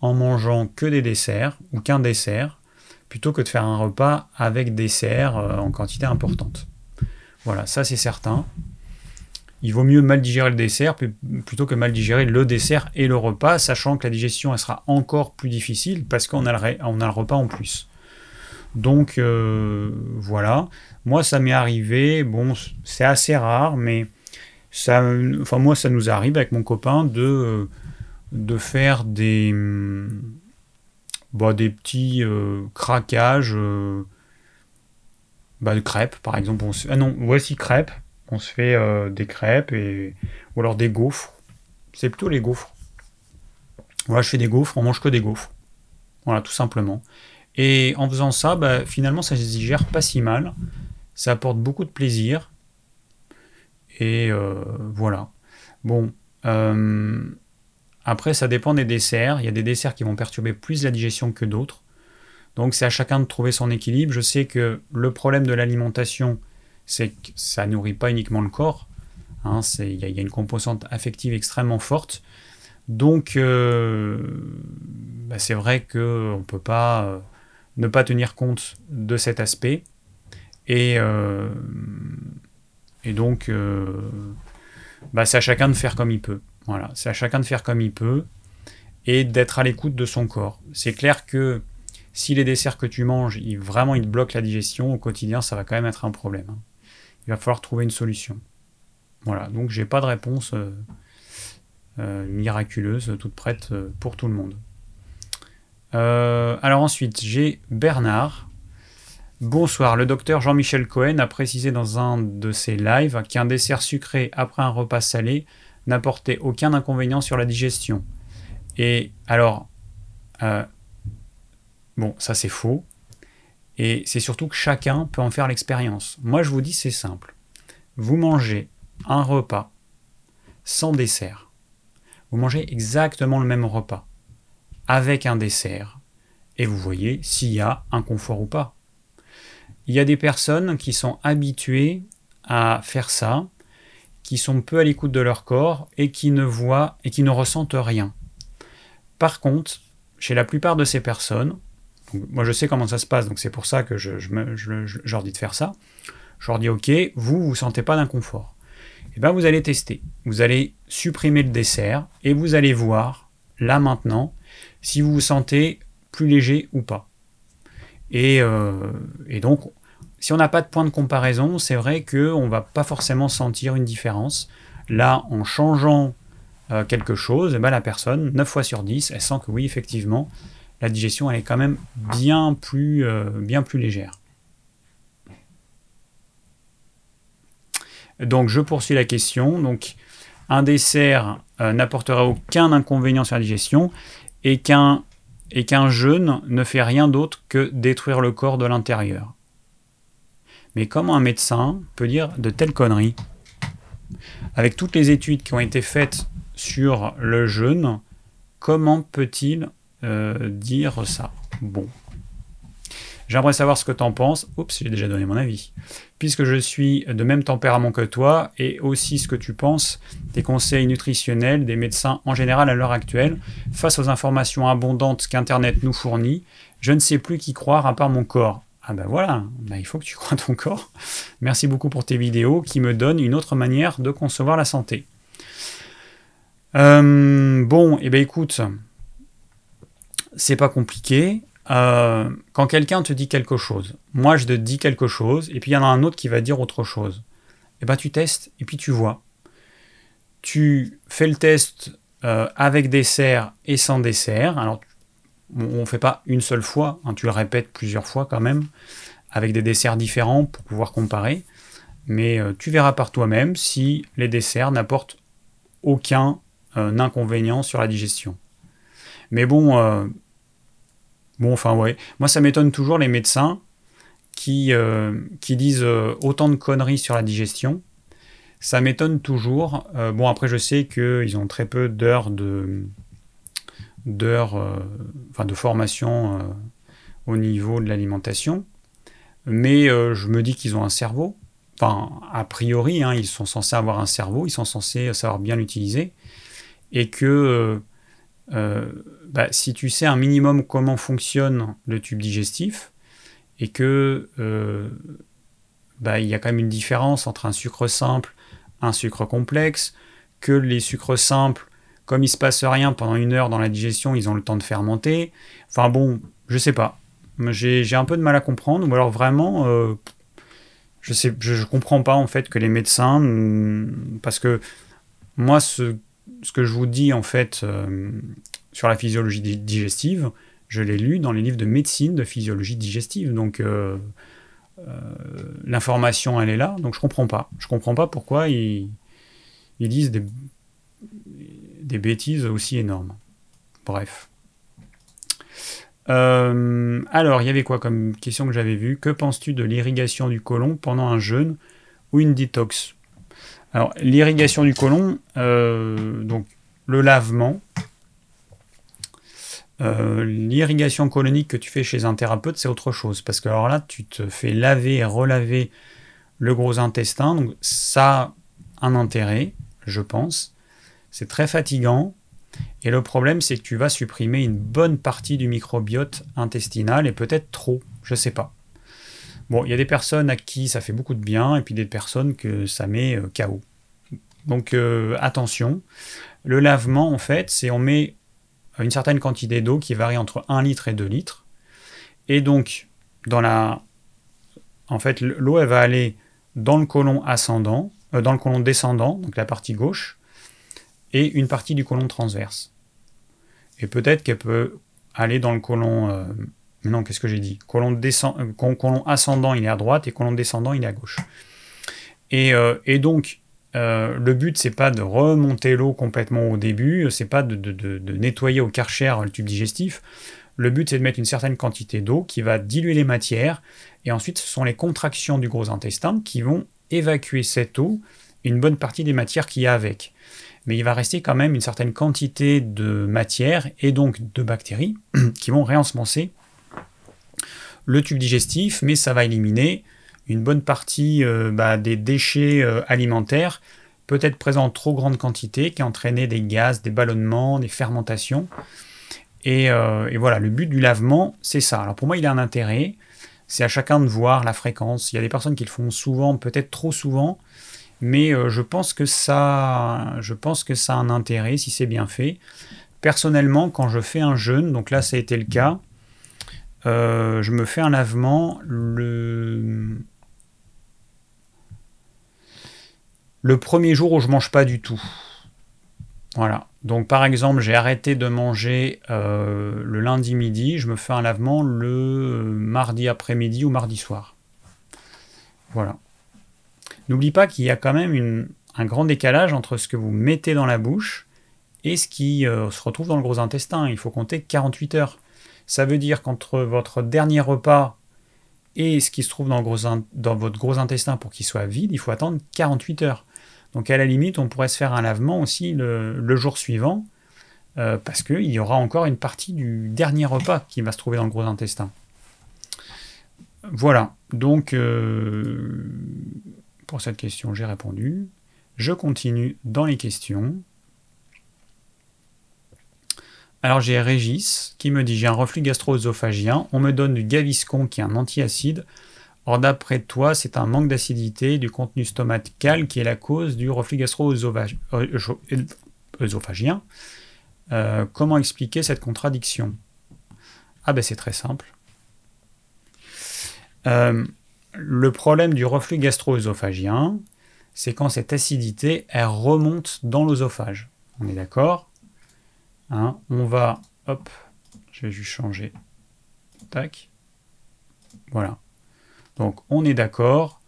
en mangeant que des desserts ou qu'un dessert, plutôt que de faire un repas avec dessert euh, en quantité importante. Voilà, ça c'est certain il vaut mieux mal digérer le dessert plutôt que mal digérer le dessert et le repas, sachant que la digestion elle sera encore plus difficile parce qu'on a, le, a le repas en plus. Donc euh, voilà, moi ça m'est arrivé, bon c'est assez rare, mais enfin moi ça nous arrive avec mon copain de, de faire des, bah, des petits euh, craquages euh, bah, de crêpes par exemple. ah non, voici crêpes on se fait euh, des crêpes et, ou alors des gaufres. C'est plutôt les gaufres. Voilà, je fais des gaufres, on mange que des gaufres. Voilà, tout simplement. Et en faisant ça, bah, finalement, ça se digère pas si mal. Ça apporte beaucoup de plaisir. Et euh, voilà. Bon. Euh, après, ça dépend des desserts. Il y a des desserts qui vont perturber plus la digestion que d'autres. Donc, c'est à chacun de trouver son équilibre. Je sais que le problème de l'alimentation, c'est que ça nourrit pas uniquement le corps. Hein, il y, a une composante affective extrêmement forte. Donc, euh, bah, c'est vrai qu'on ne peut pas ne pas tenir compte de cet aspect. Et, et donc, bah, c'est à chacun de faire comme il peut. Voilà, c'est à chacun de faire comme il peut et d'être à l'écoute de son corps. C'est clair que si les desserts que tu manges, vraiment, ils te bloquent la digestion au quotidien, ça va quand même être un problème. Hein il va falloir trouver une solution. Voilà, donc j'ai pas de réponse euh, euh, miraculeuse toute prête euh, pour tout le monde. alors ensuite, j'ai Bernard. Bonsoir, le docteur Jean-Michel Cohen a précisé dans un de ses lives qu'un dessert sucré après un repas salé n'apportait aucun inconvénient sur la digestion. Et alors, bon, ça c'est faux. Et c'est surtout que chacun peut en faire l'expérience. Moi, je vous dis, c'est simple. Vous mangez un repas sans dessert. Vous mangez exactement le même repas avec un dessert. Et vous voyez s'il y a un confort ou pas. Il y a des personnes qui sont habituées à faire ça, qui sont peu à l'écoute de leur corps et qui ne voient et qui ne ressentent rien. Par contre, chez la plupart de ces personnes, moi, je sais comment ça se passe, donc c'est pour ça que je, leur dis de faire ça. Je leur dis, OK, vous, vous sentez pas d'inconfort. Et eh bien, vous allez tester. Vous allez supprimer le dessert et vous allez voir, là maintenant, si vous vous sentez plus léger ou pas. Et, euh, donc, si on n'a pas de point de comparaison, c'est vrai qu'on ne va pas forcément sentir une différence. Là, en changeant euh, quelque chose, eh ben, la personne, 9 fois sur 10, elle sent que oui, effectivement, la digestion elle est quand même bien plus, euh, bien plus légère. Donc je poursuis la question. Donc un dessert n'apportera aucun inconvénient sur la digestion et qu'un et qu'un jeûne ne fait rien d'autre que détruire le corps de l'intérieur. Mais comment un médecin peut dire de telles conneries? Avec toutes les études qui ont été faites sur le jeûne, comment peut-il euh, dire ça? Bon. J'aimerais savoir ce que tu en penses. Oups, j'ai déjà donné mon avis. Puisque je suis de même tempérament que toi, et aussi ce que tu penses des conseils nutritionnels des médecins en général à l'heure actuelle, face aux informations abondantes qu'Internet nous fournit, je ne sais plus qui croire à part mon corps. Ah ben voilà, ben il faut que tu crois ton corps. Merci beaucoup pour tes vidéos qui me donnent une autre manière de concevoir la santé. Euh, bon, et eh ben écoute, c'est pas compliqué. Euh, quand quelqu'un te dit quelque chose, moi je te dis quelque chose, et puis il y en a un autre qui va dire autre chose. eh ben, tu testes et puis tu vois. Tu fais le test euh, avec dessert et sans dessert. Alors, on ne fait pas une seule fois, hein, tu le répètes plusieurs fois quand même, avec des desserts différents pour pouvoir comparer. Mais euh, tu verras par toi-même si les desserts n'apportent aucun inconvénient sur la digestion. Mais bon, bon, enfin ouais, moi ça m'étonne toujours les médecins qui, qui disent autant de conneries sur la digestion ça m'étonne toujours. Euh, bon, après, je sais qu'ils ont très peu d'heures de, d'heures, euh, de formation euh, au niveau de l'alimentation. Mais je me dis qu'ils ont un cerveau. Enfin, a priori, hein, ils sont censés avoir un cerveau, ils sont censés savoir bien l'utiliser. Et que bah, si tu sais un minimum comment fonctionne le tube digestif, et que bah, il y a quand même une différence entre un sucre simple un sucre complexe, que les sucres simples, comme il se passe rien pendant une heure dans la digestion, ils ont le temps de fermenter. Enfin bon, je sais pas. J'ai un peu de mal à comprendre, ou alors vraiment, euh, je sais, je, comprends pas en fait que les médecins, parce que moi, ce, ce que je vous dis en fait euh, sur la physiologie digestive, je l'ai lu dans les livres de médecine de physiologie digestive. Donc, euh, euh, l'information elle est là, donc je comprends pas. Je comprends pas pourquoi ils, disent des, bêtises aussi énormes. Bref. Euh, alors, il y avait quoi comme question que j'avais vue? Que penses-tu de l'irrigation du côlon pendant un jeûne ou une détox? Alors, l'irrigation du côlon, donc le lavement, euh, l'irrigation colonique que tu fais chez un thérapeute, c'est autre chose. Parce que alors là, tu te fais laver et relaver le gros intestin. Donc ça a un intérêt, je pense. C'est très fatigant. Et le problème, c'est que tu vas supprimer une bonne partie du microbiote intestinal et peut-être trop, je sais pas. Bon, il y a des personnes à qui ça fait beaucoup de bien et puis des personnes que ça met euh, KO. Donc euh, attention. Le lavement, en fait, c'est on met une certaine quantité d'eau qui varie entre 1 litre et 2 litres. Et donc, dans la... en fait, l'eau, elle va aller dans le côlon ascendant, euh, dans le côlon descendant, donc la partie gauche, et une partie du côlon transverse. Et peut-être qu'elle peut aller dans le côlon... Euh, non, qu'est-ce que j'ai dit? Côlon, descend, euh, côlon ascendant, il est à droite, et côlon descendant, il est à gauche. Et, et donc, euh, le but, c'est pas de remonter l'eau complètement au début, c'est pas de, nettoyer au karcher le tube digestif. Le but, c'est de mettre une certaine quantité d'eau qui va diluer les matières, et ensuite, ce sont les contractions du gros intestin qui vont évacuer cette eau et une bonne partie des matières qu'il y a avec. Mais il va rester quand même une certaine quantité de matière et donc de bactéries [clears throat] qui vont réensemencer le tube digestif, mais ça va éliminer une bonne partie euh, bah, des déchets euh, alimentaires, peut-être présents en trop grande quantité, qui entraînaient des gaz, des ballonnements, des fermentations. Euh, et, voilà, le but du lavement, c'est ça. Alors pour moi, il a un intérêt. C'est à chacun de voir la fréquence. Il y a des personnes qui le font souvent, peut-être trop souvent, mais je pense que ça, je pense que ça a un intérêt si c'est bien fait. Personnellement, quand je fais un jeûne, donc là ça a été le cas, je me fais un lavement le le premier jour où je mange pas du tout. Voilà. Donc par exemple, j'ai arrêté de manger euh, le lundi midi, je me fais un lavement le mardi après-midi ou mardi soir. Voilà. N'oublie pas qu'il y a quand même un grand décalage entre ce que vous mettez dans la bouche et ce qui euh, se retrouve dans le gros intestin. Il faut compter 48 heures. Ça veut dire qu'entre votre dernier repas et ce qui se trouve dans, dans votre gros intestin pour qu'il soit vide, il faut attendre 48 heures. Donc à la limite, on pourrait se faire un lavement aussi le, jour suivant, euh, parce qu'il y aura encore une partie du dernier repas qui va se trouver dans le gros intestin. Voilà, donc euh, pour cette question, j'ai répondu. Je continue dans les questions. Alors j'ai Régis qui me dit j'ai un reflux gastro-œsophagien, on me donne du gaviscon qui est un antiacide, Or, d'après toi, c'est un manque d'acidité du contenu stomacal qui est la cause du reflux gastro-œsophagien. Euh, comment expliquer cette contradiction? Ah ben c'est très simple. Euh, le problème du reflux gastro-œsophagien, c'est quand cette acidité, elle remonte dans l'œsophage. On est d'accord? Hein On va, hop, je vais juste changer. Tac. Voilà. Donc on est d'accord.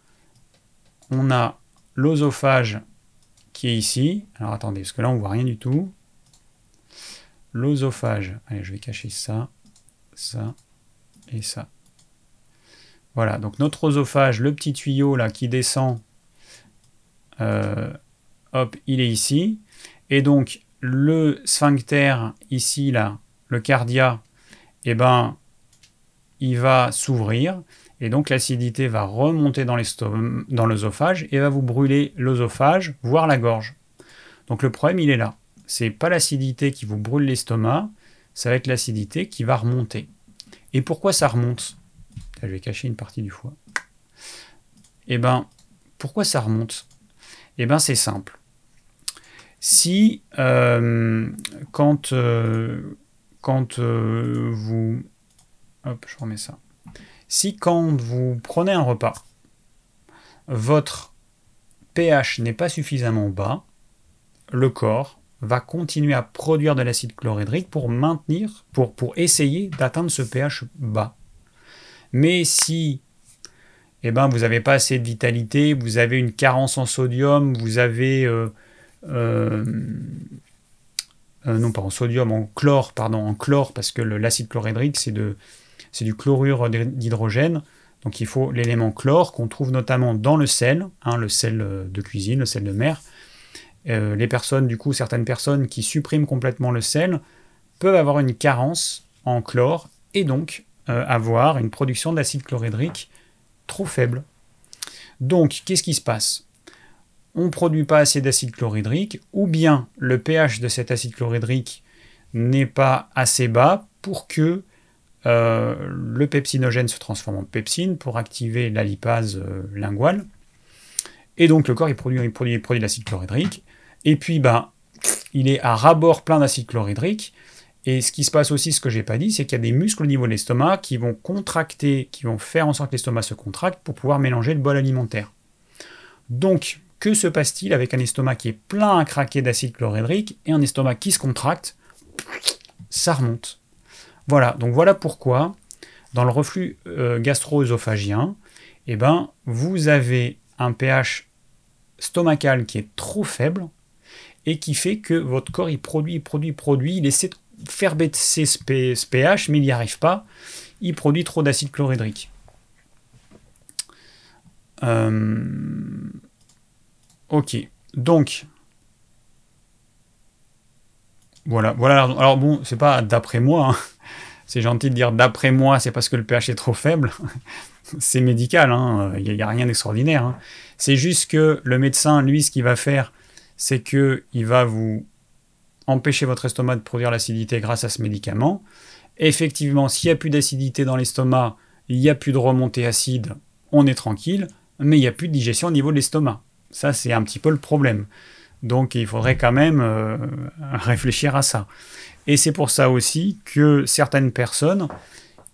On a l'œsophage qui est ici. Alors attendez, parce que là on voit rien du tout. L'œsophage. Allez, je vais cacher ça, ça et ça. Voilà, donc notre oesophage, le petit tuyau là qui descend, euh, hop, il est ici. Et donc le sphincter ici là, le cardia, eh ben, il va s'ouvrir. Et donc l'acidité va remonter dans l'œsophage et va vous brûler l'œsophage, voire la gorge. Donc le problème, il est là. C'est pas l'acidité qui vous brûle l'estomac, ça va être l'acidité qui va remonter. Et pourquoi ça remonte? Je vais cacher une partie du foie. Eh ben, pourquoi ça remonte? Eh ben, c'est simple. Si euh, quand, euh, quand euh, vous... Hop, je remets ça. Si quand vous prenez un repas, votre pH n'est pas suffisamment bas, le corps va continuer à produire de l'acide chlorhydrique pour maintenir, pour, essayer d'atteindre ce pH bas. Mais si eh ben, vous n'avez pas assez de vitalité, vous avez une carence en sodium, vous avez... Euh, euh, euh, non pas en sodium, en chlore, pardon, en chlore, parce que l'acide chlorhydrique, c'est du chlorure d'hydrogène. Donc il faut l'élément chlore qu'on trouve notamment dans le sel, hein, le sel de cuisine, le sel de mer. les personnes, du coup, certaines personnes qui suppriment complètement le sel peuvent avoir une carence en chlore et donc euh, avoir une production d'acide chlorhydrique trop faible. Donc, qu'est-ce qui se passe? On ne produit pas assez d'acide chlorhydrique, ou bien le pH de cet acide chlorhydrique n'est pas assez bas pour que euh, le pepsinogène se transforme en pepsine pour activer la lipase euh, linguale. Et donc le corps il produit, de l'acide chlorhydrique. Et puis ben, il est à rabord plein d'acide chlorhydrique. Et ce qui se passe aussi, ce que j'ai pas dit, c'est qu'il y a des muscles au niveau de l'estomac qui vont contracter, qui vont faire en sorte que l'estomac se contracte pour pouvoir mélanger le bol alimentaire. Donc, que se passe-t-il avec un estomac qui est plein à craquer d'acide chlorhydrique et un estomac qui se contracte? Ça remonte. Voilà, donc voilà pourquoi, dans le reflux euh, gastro-œsophagien, eh ben, vous avez un pH stomacal qui est trop faible et qui fait que votre corps il produit, produit, produit, il essaie de faire baisser ce, pH, mais il n'y arrive pas. Il produit trop d'acide chlorhydrique. Euh, ok, donc voilà, voilà. Alors bon, c'est pas d'après moi. Hein. C'est gentil de dire d'après moi, c'est parce que le pH est trop faible. [laughs] c'est médical, hein. il n'y a, rien d'extraordinaire. Hein. C'est juste que le médecin, lui, ce qu'il va faire, c'est qu'il va vous empêcher votre estomac de produire l'acidité grâce à ce médicament. Effectivement, s'il n'y a plus d'acidité dans l'estomac, il n'y a plus de remontée acide, on est tranquille, mais il n'y a plus de digestion au niveau de l'estomac. Ça, c'est un petit peu le problème. Donc il faudrait quand même euh, réfléchir à ça. Et c'est pour ça aussi que certaines personnes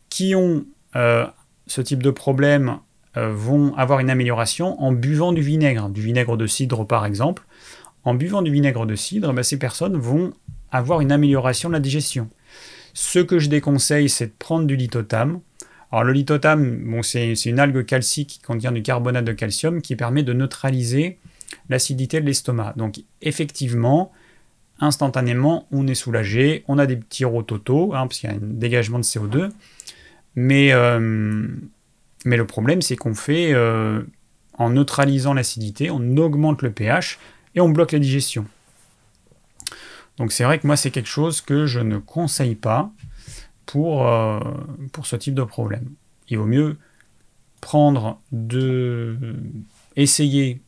qui ont euh, ce type de problème euh, vont avoir une amélioration en buvant du vinaigre, du vinaigre de cidre par exemple, en buvant du vinaigre de cidre, ben, ces personnes vont avoir une amélioration de la digestion. Ce que je déconseille, c'est de prendre du lithotam. Alors le lithotam, bon, c'est une algue calcique qui contient du carbonate de calcium qui permet de neutraliser l'acidité de l'estomac. Donc effectivement, instantanément, on est soulagé, on a des petits rototos, hein, parce qu'il y a un dégagement de CO2. Mais, euh, mais le problème, c'est qu'on fait, euh, en neutralisant l'acidité, on augmente le pH, et on bloque la digestion. Donc c'est vrai que moi c'est quelque chose que je ne conseille pas pour, euh, pour ce type de problème. Il vaut mieux prendre de essayer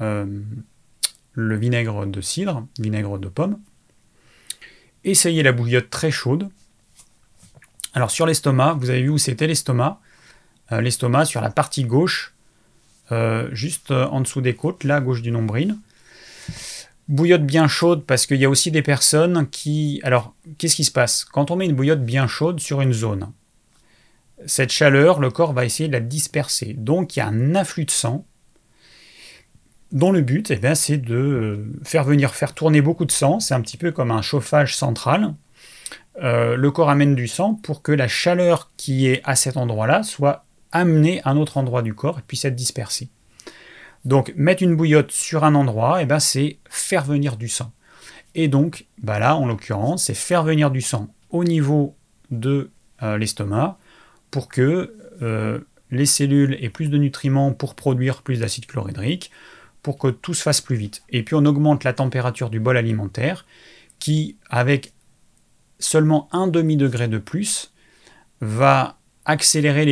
le vinaigre de cidre, vinaigre de pomme, essayer la bouillotte très chaude. Alors sur l'estomac, vous avez vu où c'était l'estomac? Euh, L'estomac sur la partie gauche, juste en dessous des côtes, là à gauche du nombril. Bouillotte bien chaude parce qu'il y a aussi des personnes qui... Alors, qu'est-ce qui se passe? Quand on met une bouillotte bien chaude sur une zone, cette chaleur, le corps va essayer de la disperser. Donc, il y a un afflux de sang. Dont le but, eh c'est de faire venir, faire tourner beaucoup de sang. C'est un petit peu comme un chauffage central. le corps amène du sang pour que la chaleur qui est à cet endroit-là soit amenée à un autre endroit du corps et puisse être dispersée. Donc mettre une bouillotte sur un endroit, eh c'est faire venir du sang. Et donc bah là, en l'occurrence, c'est faire venir du sang au niveau de euh, l'estomac pour que euh, les cellules aient plus de nutriments pour produire plus d'acide chlorhydrique, pour que tout se fasse plus vite. Et puis on augmente la température du bol alimentaire qui, avec seulement un demi-degré de plus, va accélérer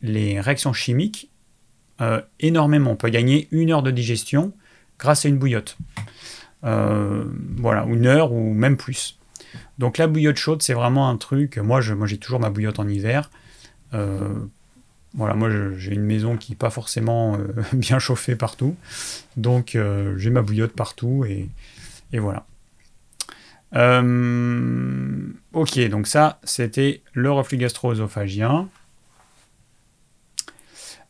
les, réactions chimiques euh, énormément. On peut gagner une heure de digestion grâce à une bouillotte. Euh, voilà, une heure ou même plus. Donc la bouillotte chaude, c'est vraiment un truc. Moi, moi, j'ai toujours ma bouillotte en hiver. Euh, voilà, moi, j'ai une maison qui n'est pas forcément [laughs] bien chauffée partout. Donc, j'ai ma bouillotte partout et, et voilà. ok, donc ça, c'était le reflux gastro-œsophagien.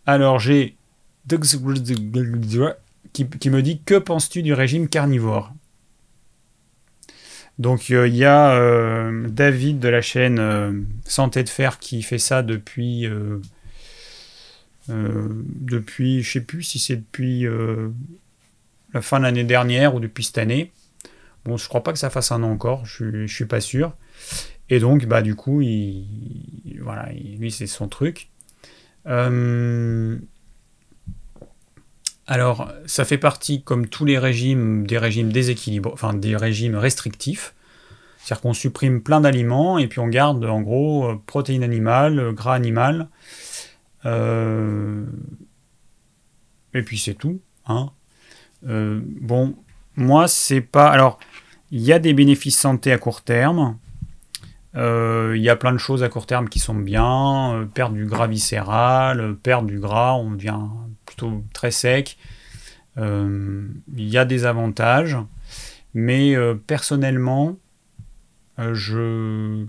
Alors, j'ai qui, me dit Que penses-tu du régime carnivore? Donc euh, il y a euh, David de la chaîne euh, Santé de Fer qui fait ça depuis. Depuis, je sais plus si c'est depuis la fin de l'année dernière ou depuis cette année. Bon, je crois pas que ça fasse un an encore, je, je suis pas sûr. Et donc, bah, du coup, il, voilà, lui, c'est son truc. Euh, alors, ça fait partie, comme tous les régimes, des régimes déséquilibrés, enfin des régimes restrictifs. C'est-à-dire qu'on supprime plein d'aliments et puis on garde en gros euh, protéines animales, euh, gras animal. Euh, et puis c'est tout. Hein. bon, moi c'est pas. Alors, il y a des bénéfices santé à court terme. Il y a plein de choses à court terme qui sont bien. perdre du gras viscéral, perdre du gras, on devient plutôt très sec. Euh, il y a des avantages, mais euh, personnellement, euh, je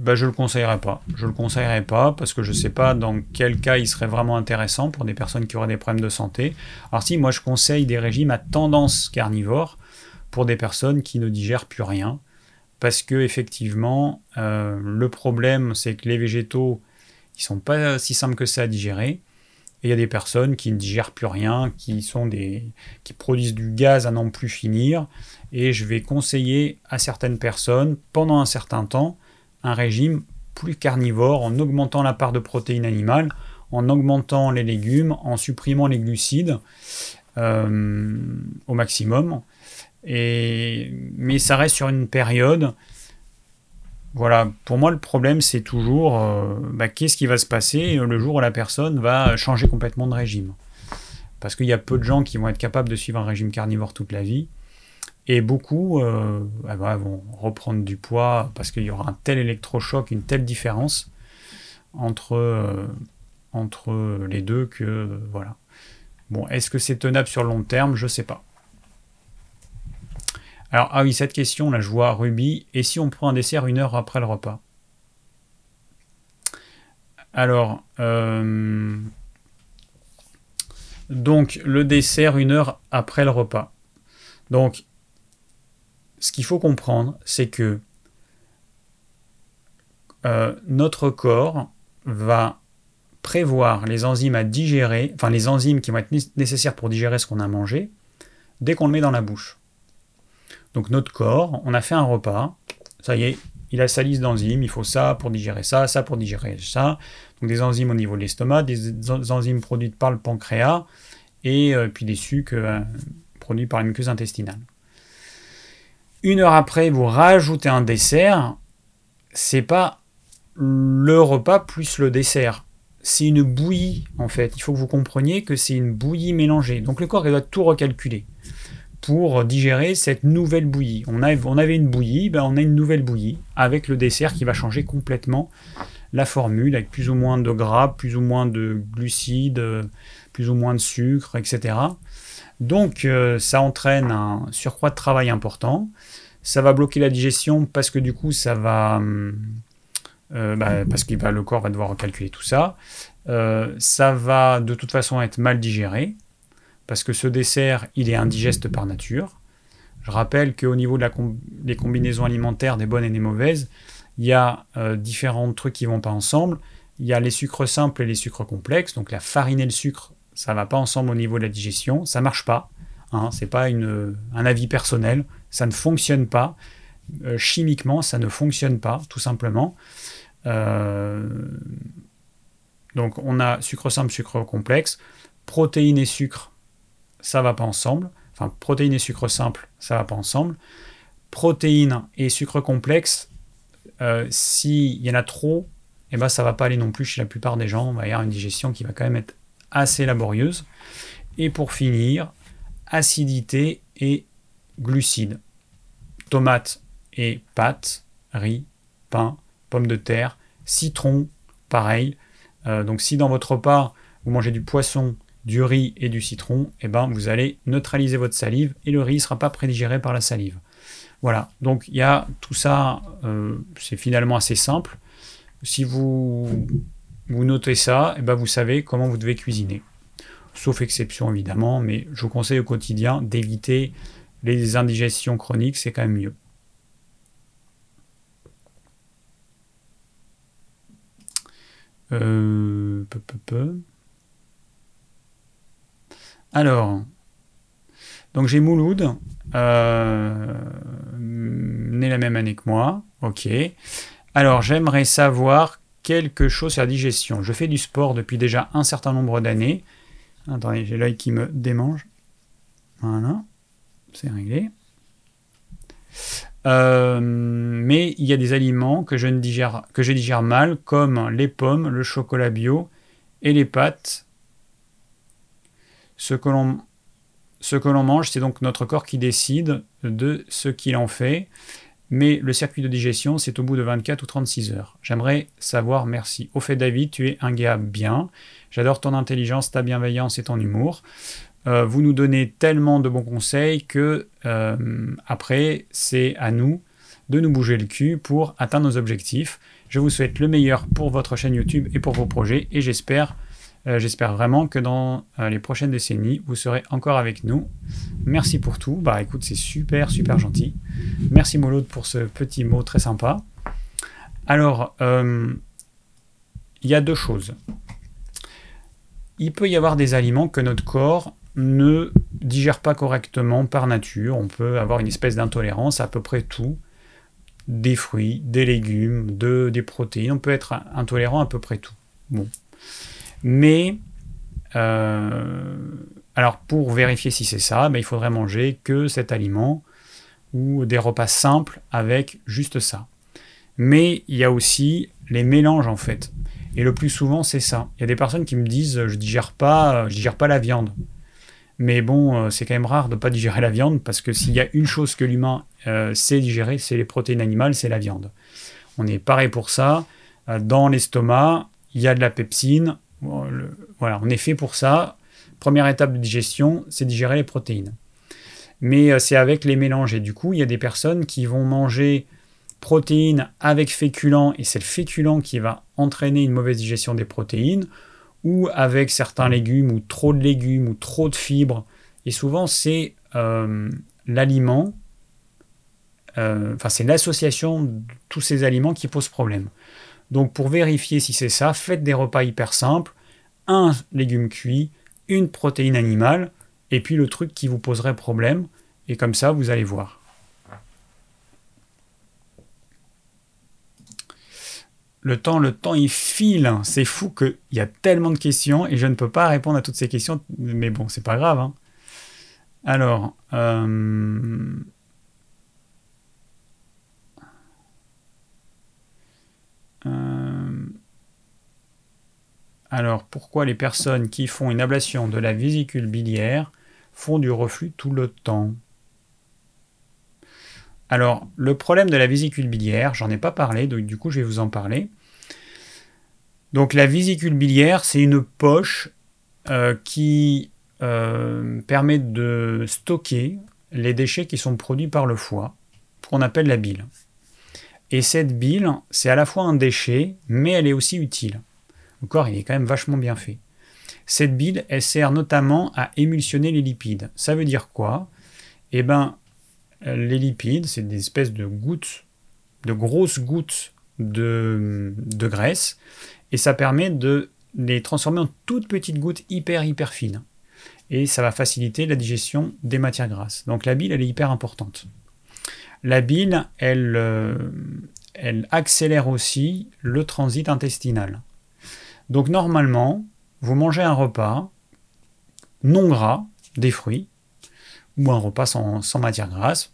bah, je le conseillerais pas. Je le conseillerais pas parce que je sais pas dans quel cas il serait vraiment intéressant pour des personnes qui auraient des problèmes de santé. Alors si, moi je conseille des régimes à tendance carnivore pour des personnes qui ne digèrent plus rien. Parce que effectivement, le problème c'est que les végétaux, ils sont pas si simples que ça à digérer. Et il y a des personnes qui ne digèrent plus rien, qui, sont des, qui produisent du gaz à n'en plus finir. Et je vais conseiller à certaines personnes, pendant un certain temps, un régime plus carnivore en augmentant la part de protéines animales, en augmentant les légumes, en supprimant les glucides euh, au maximum. Et, mais ça reste sur une période voilà, pour moi le problème c'est toujours euh, bah, qu'est-ce qui va se passer le jour où la personne va changer complètement de régime? Parce qu'il y a peu de gens qui vont être capables de suivre un régime carnivore toute la vie. Et beaucoup euh, ah bah, vont reprendre du poids parce qu'il y aura un tel électrochoc, une telle différence entre, euh, entre les deux que voilà. Bon, est-ce que c'est tenable sur le long terme? Je ne sais pas. Alors, ah oui, cette question, là, je vois Ruby. Et si on prend un dessert une heure après le repas? Alors, euh, donc, le dessert une heure après le repas. Donc, ce qu'il faut comprendre, c'est que euh, notre corps va prévoir les enzymes à digérer, enfin les enzymes qui vont être nécessaires pour digérer ce qu'on a mangé, dès qu'on le met dans la bouche. Donc notre corps, on a fait un repas, ça y est, il a sa liste d'enzymes, il faut ça pour digérer ça, ça pour digérer ça. Donc des enzymes au niveau de l'estomac, des enzymes produites par le pancréas, et euh, puis des sucres euh, produits par la muqueuse intestinale. Une heure après, vous rajoutez un dessert, c'est pas le repas plus le dessert. C'est une bouillie en fait. Il faut que vous compreniez que c'est une bouillie mélangée. Donc le corps doit tout recalculer pour digérer cette nouvelle bouillie. On, avait une bouillie, ben on a une nouvelle bouillie avec le dessert qui va changer complètement la formule avec plus ou moins de gras, plus ou moins de glucides, plus ou moins de sucre, etc. Donc euh, ça entraîne un surcroît de travail important. Ça va bloquer la digestion parce que du coup ça va... Euh, bah, parce que le corps va devoir calculer tout ça. Euh, ça va de toute façon être mal digéré parce que ce dessert, il est indigeste par nature. Je rappelle qu'au niveau des combinaisons alimentaires, des bonnes et des mauvaises, il y a euh, différents trucs qui vont pas ensemble. Il y a les sucres simples et les sucres complexes. Donc la farine et le sucre, ça va pas ensemble au niveau de la digestion. Ça marche pas. Hein, c'est pas une, un avis personnel. Ça ne fonctionne pas. Euh, chimiquement, ça ne fonctionne pas, tout simplement. Euh, donc on a sucre simple, sucre complexe. Protéines et sucre, ça va pas ensemble. Enfin, protéines et sucre simple, ça va pas ensemble. Protéines et sucre complexe, euh, s'il y en a trop, eh ben, ça va pas aller non plus chez la plupart des gens. On va y avoir une digestion qui va quand même être assez laborieuse. Et pour finir, acidité et glucides. Tomates et pâtes, riz, pain, pommes de terre, citron, pareil. Euh, donc si dans votre repas, vous mangez du poisson, du riz et du citron, eh ben, vous allez neutraliser votre salive et le riz ne sera pas prédigéré par la salive. Voilà, donc il y a tout ça, euh, c'est finalement assez simple. Si vous, vous notez ça, eh ben, vous savez comment vous devez cuisiner. Sauf exception évidemment, mais je vous conseille au quotidien d'éviter les indigestions chroniques, c'est quand même mieux. Euh, Alors, donc j'ai Mouloud, euh, né la même année que moi. Ok. Alors, j'aimerais savoir quelque chose sur la digestion. Je fais du sport depuis déjà un certain nombre d'années. Attendez, j'ai l'œil qui me démange. Voilà, c'est réglé. Euh, mais il y a des aliments que je, ne digère, que je digère mal, comme les pommes, le chocolat bio et les pâtes. Ce que l'on ce que l'on mange, c'est donc notre corps qui décide de ce qu'il en fait. Mais le circuit de digestion, c'est au bout de 24 ou 36 heures. J'aimerais savoir, merci. Au fait, David, tu es un gars bien. J'adore ton intelligence, ta bienveillance et ton humour. Euh, vous nous donnez tellement de bons conseils que euh, après, c'est à nous de nous bouger le cul pour atteindre nos objectifs. Je vous souhaite le meilleur pour votre chaîne YouTube et pour vos projets et j'espère euh, j'espère vraiment que dans les prochaines décennies, vous serez encore avec nous. Merci pour tout. Bah écoute, c'est super, super gentil. Merci Moloud pour ce petit mot très sympa. Alors, il y a deux choses. Il peut y avoir des aliments que notre corps ne digère pas correctement par nature. On peut avoir une espèce d'intolérance à, peu près tout. Des fruits, des légumes, de, des protéines. On peut être intolérant à peu près tout. Bon. Mais, euh, alors pour vérifier si c'est ça, ben, il faudrait manger que cet aliment ou des repas simples avec juste ça. Mais il y a aussi les mélanges en fait. Et le plus souvent, c'est ça. Il y a des personnes qui me disent je digère je digère pas la viande. Mais bon, euh, c'est quand même rare de ne pas digérer la viande, parce que s'il y a une chose que l'humain euh, sait digérer, c'est les protéines animales, c'est la viande. On est pareil pour ça. Euh, dans l'estomac, il y a de la pepsine. Voilà, on est fait pour ça. Première étape de digestion, c'est digérer les protéines. Mais c'est avec les mélanges. Et du coup, il y a des personnes qui vont manger protéines avec féculents, et c'est le féculent qui va entraîner une mauvaise digestion des protéines ou avec certains légumes, ou trop de légumes, ou trop de fibres. Et souvent, c'est euh, l'aliment, euh, enfin, c'est l'association de tous ces aliments qui pose problème. Donc, pour vérifier si c'est ça, faites des repas hyper simples un légume cuit, une protéine animale, et puis le truc qui vous poserait problème. Et comme ça, vous allez voir. le temps, le temps, il file. C'est fou qu'il y a tellement de questions et je ne peux pas répondre à toutes ces questions. Mais bon, c'est pas grave. Hein. Alors, euh, euh, alors, pourquoi les personnes qui font une ablation de la vésicule biliaire font du reflux tout le temps? Alors, le problème de la vésicule biliaire, j'en ai pas parlé, donc du coup je vais vous en parler. Donc la vésicule biliaire, c'est une poche euh, qui euh, permet de stocker les déchets qui sont produits par le foie, qu'on appelle la bile. Et cette bile, c'est à la fois un déchet, mais elle est aussi utile. Le corps, il est quand même vachement bien fait. Cette bile, elle sert notamment à émulsionner les lipides. Ça veut dire quoi? Eh bien, les lipides, c'est des espèces de gouttes, de grosses gouttes de, de graisse, et ça permet de les transformer en toutes petites gouttes hyper hyper fines. Et ça va faciliter la digestion des matières grasses. Donc la bile, elle est hyper importante. La bile, elle, euh, elle accélère aussi le transit intestinal. Donc normalement, vous mangez un repas non gras, des fruits, ou un repas sans, matière grasse,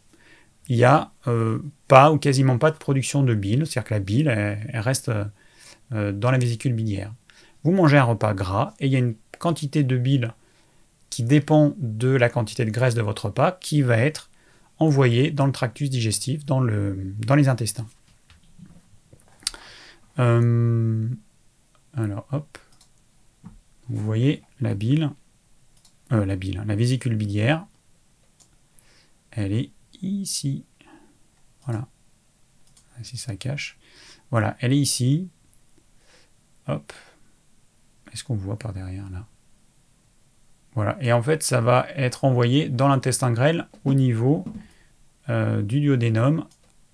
il n'y a euh, pas ou quasiment pas de production de bile, c'est-à-dire que la bile, reste euh, dans la vésicule biliaire. Vous mangez un repas gras et il y a une quantité de bile qui dépend de la quantité de graisse de votre repas qui va être envoyée dans le tractus digestif, dans, le, dans les intestins. Euh, alors, hop. Vous voyez la bile, euh, la bile, la vésicule biliaire, elle est ici. Voilà. Si ça cache. Voilà, elle est ici. Hop. Est-ce qu'on voit par derrière là? Voilà. Et en fait, ça va être envoyé dans l'intestin grêle au niveau euh, du duodénum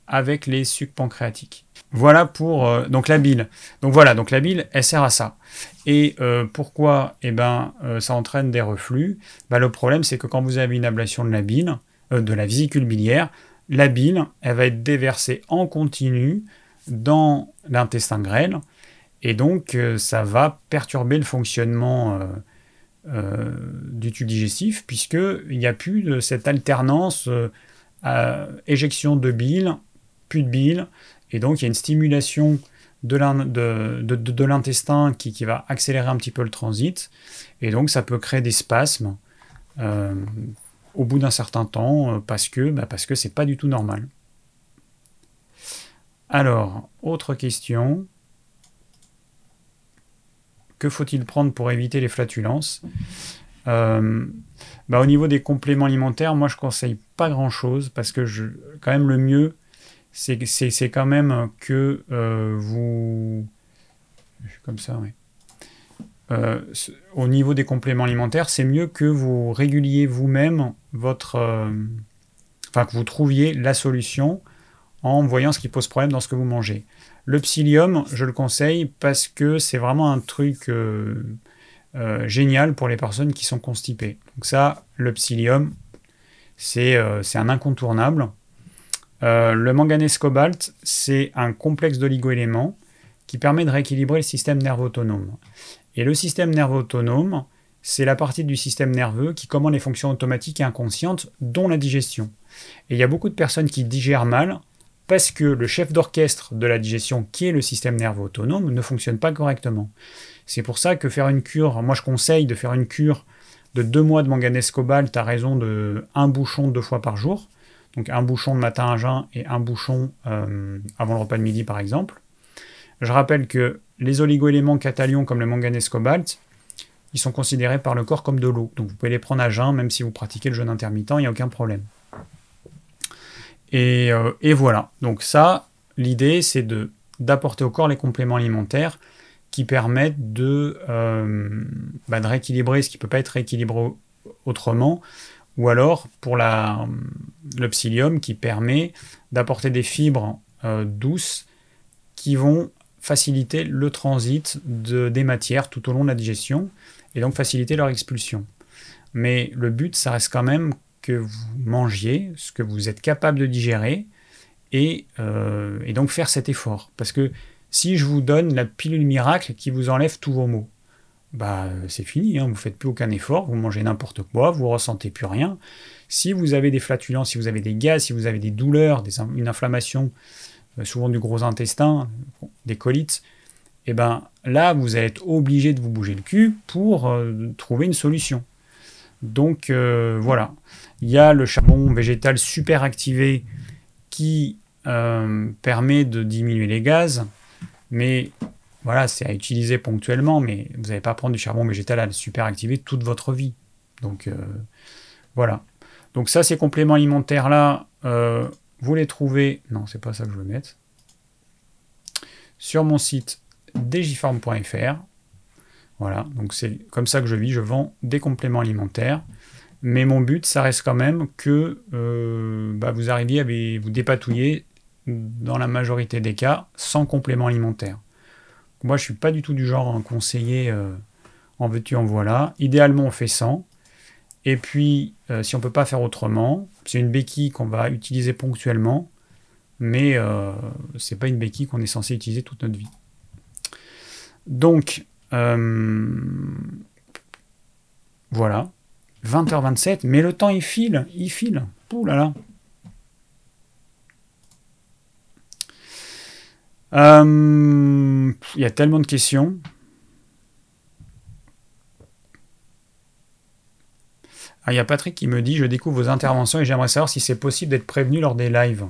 avec les sucs pancréatiques. Voilà pour euh, donc la bile. Donc voilà, donc la bile, elle sert à ça. Et euh, pourquoi? Eh ben, ça entraîne des reflux. Bah, le problème, c'est que quand vous avez une ablation de la bile, de la vésicule biliaire, la bile, elle va être déversée en continu dans l'intestin grêle, et donc ça va perturber le fonctionnement du tube digestif, puisqu'il n'y a plus de cette alternance éjection de bile, plus de bile, et donc il y a une stimulation de l'intestin qui, va accélérer un petit peu le transit, et donc ça peut créer des spasmes euh, au bout d'un certain temps, euh, parce que bah parce que c'est pas du tout normal. Alors, autre question. Que faut-il prendre pour éviter les flatulences? Euh, bah, Au niveau des compléments alimentaires, moi je conseille pas grand-chose, parce que quand même le mieux, c'est quand même que euh, vous... Je suis comme ça, oui. Euh, au niveau des compléments alimentaires, c'est mieux que vous réguliez vous-même votre... Enfin, que vous trouviez la solution en voyant ce qui pose problème dans ce que vous mangez. Le psyllium, je le conseille parce que c'est vraiment un truc génial pour les personnes qui sont constipées. Donc ça, le psyllium, c'est un incontournable. Euh, le manganèse cobalt, c'est un complexe d'oligoéléments qui permet de rééquilibrer le système nerveux autonome. Et le système nerveux autonome, c'est la partie du système nerveux qui commande les fonctions automatiques et inconscientes, dont la digestion. Et il y a beaucoup de personnes qui digèrent mal parce que le chef d'orchestre de la digestion, qui est le système nerveux autonome, ne fonctionne pas correctement. C'est pour ça que faire une cure, moi je conseille de faire une cure de deux mois de manganèse cobalt à raison de un bouchon deux fois par jour, donc un bouchon de matin à jeun et un bouchon euh, avant le repas de midi par exemple. Je rappelle que les oligoéléments catalions comme le manganèse cobalt, ils sont considérés par le corps comme de l'eau. Donc vous pouvez les prendre à jeun même si vous pratiquez le jeûne intermittent, il n'y a aucun problème. Euh, et, voilà. Donc ça, l'idée c'est d'apporter au corps les compléments alimentaires qui permettent de, euh, bah, de rééquilibrer ce qui ne peut pas être rééquilibré autrement, ou alors pour la, le psyllium qui permet d'apporter des fibres euh, douces qui vont faciliter le transit de, des matières tout au long de la digestion et donc faciliter leur expulsion. Mais le but, ça reste quand même que vous mangiez ce que vous êtes capable de digérer et, euh, et donc faire cet effort. Parce que si je vous donne la pilule miracle qui vous enlève tous vos maux, bah c'est fini, hein, vous ne faites plus aucun effort, vous mangez n'importe quoi, vous ressentez plus rien. Si vous avez des flatulences, si vous avez des gaz, si vous avez des douleurs, une inflammation, euh, souvent du gros intestin, des colites, et eh ben là vous allez être obligé de vous bouger le cul pour euh, trouver une solution. Donc euh, voilà, il y a le charbon végétal super activé qui permet de diminuer les gaz, mais voilà, c'est à utiliser ponctuellement, mais vous n'allez pas prendre du charbon végétal à le super activer toute votre vie. Donc euh, voilà. Donc ça, ces compléments alimentaires là, euh, vous les trouvez. Non, c'est pas ça que je veux mettre. Sur mon site digifarm.fr. Voilà, donc c'est comme ça que je vis, je vends des compléments alimentaires. Mais mon but, ça reste quand même que euh, bah, vous arriviez à vous dépatouiller dans la majorité des cas sans complément alimentaire. Moi, je suis pas du tout du genre à conseiller euh, en veux-tu, en voilà. Idéalement, on fait sans. Et puis, euh, si on ne peut pas faire autrement, c'est une béquille qu'on va utiliser ponctuellement, mais euh, ce n'est pas une béquille qu'on est censé utiliser toute notre vie. Donc, voilà. 20h27, mais le temps il file, il file. Ouh là là. Euh, il y a tellement de questions. Ah, il y a Patrick qui me dit Je découvre vos interventions et j'aimerais savoir si c'est possible d'être prévenu lors des lives.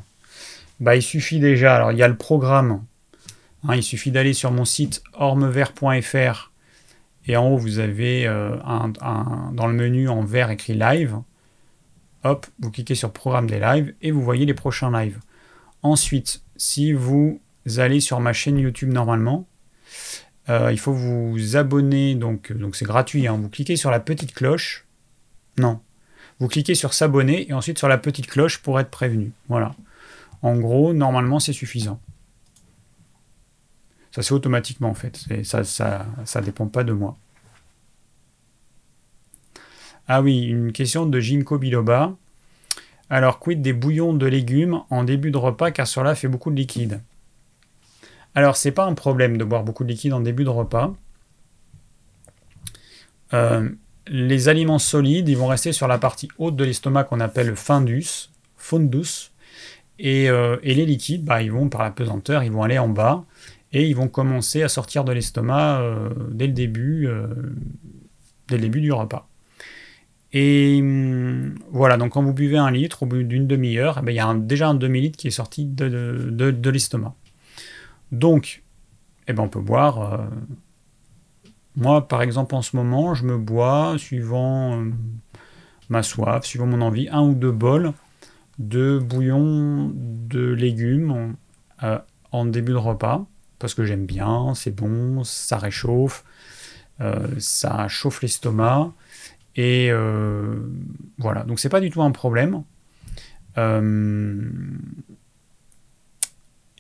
Bah, il suffit déjà. Alors, il y a le programme. Hein, il suffit d'aller sur mon site ormevert.fr et en haut, vous avez euh, dans le menu en vert écrit live. Hop, vous cliquez sur programme des lives et vous voyez les prochains lives. Ensuite, si vous allez sur ma chaîne YouTube normalement. Euh, il faut vous abonner, donc donc c'est gratuit. Hein. Vous cliquez sur la petite cloche. Non. Vous cliquez sur s'abonner et ensuite sur la petite cloche pour être prévenu. Voilà. En gros, normalement, c'est suffisant. Ça c'est automatiquement en fait. Ça, ça, ça dépend pas de moi. Ah oui, une question de Jinko Biloba. Alors, quid des bouillons de légumes en début de repas? Car cela fait beaucoup de liquide alors, c'est pas un problème de boire beaucoup de liquide en début de repas. Euh, les aliments solides, ils vont rester sur la partie haute de l'estomac qu'on appelle le fundus, fundus, et, euh, et les liquides, bah, ils vont par la pesanteur, ils vont aller en bas et ils vont commencer à sortir de l'estomac euh, dès le début, du repas. Et hum, voilà, donc quand vous buvez un litre au bout d'une demi-heure, eh ben, il y a déjà un demi-litre qui est sorti de l'estomac. Donc, eh ben, on peut boire. Euh, moi, par exemple, en ce moment, je me bois, suivant euh, ma soif, suivant mon envie, un ou deux bols de bouillon de légumes en, euh, début de repas, parce que j'aime bien, c'est bon, ça réchauffe, ça chauffe l'estomac, et voilà. Donc, c'est pas du tout un problème.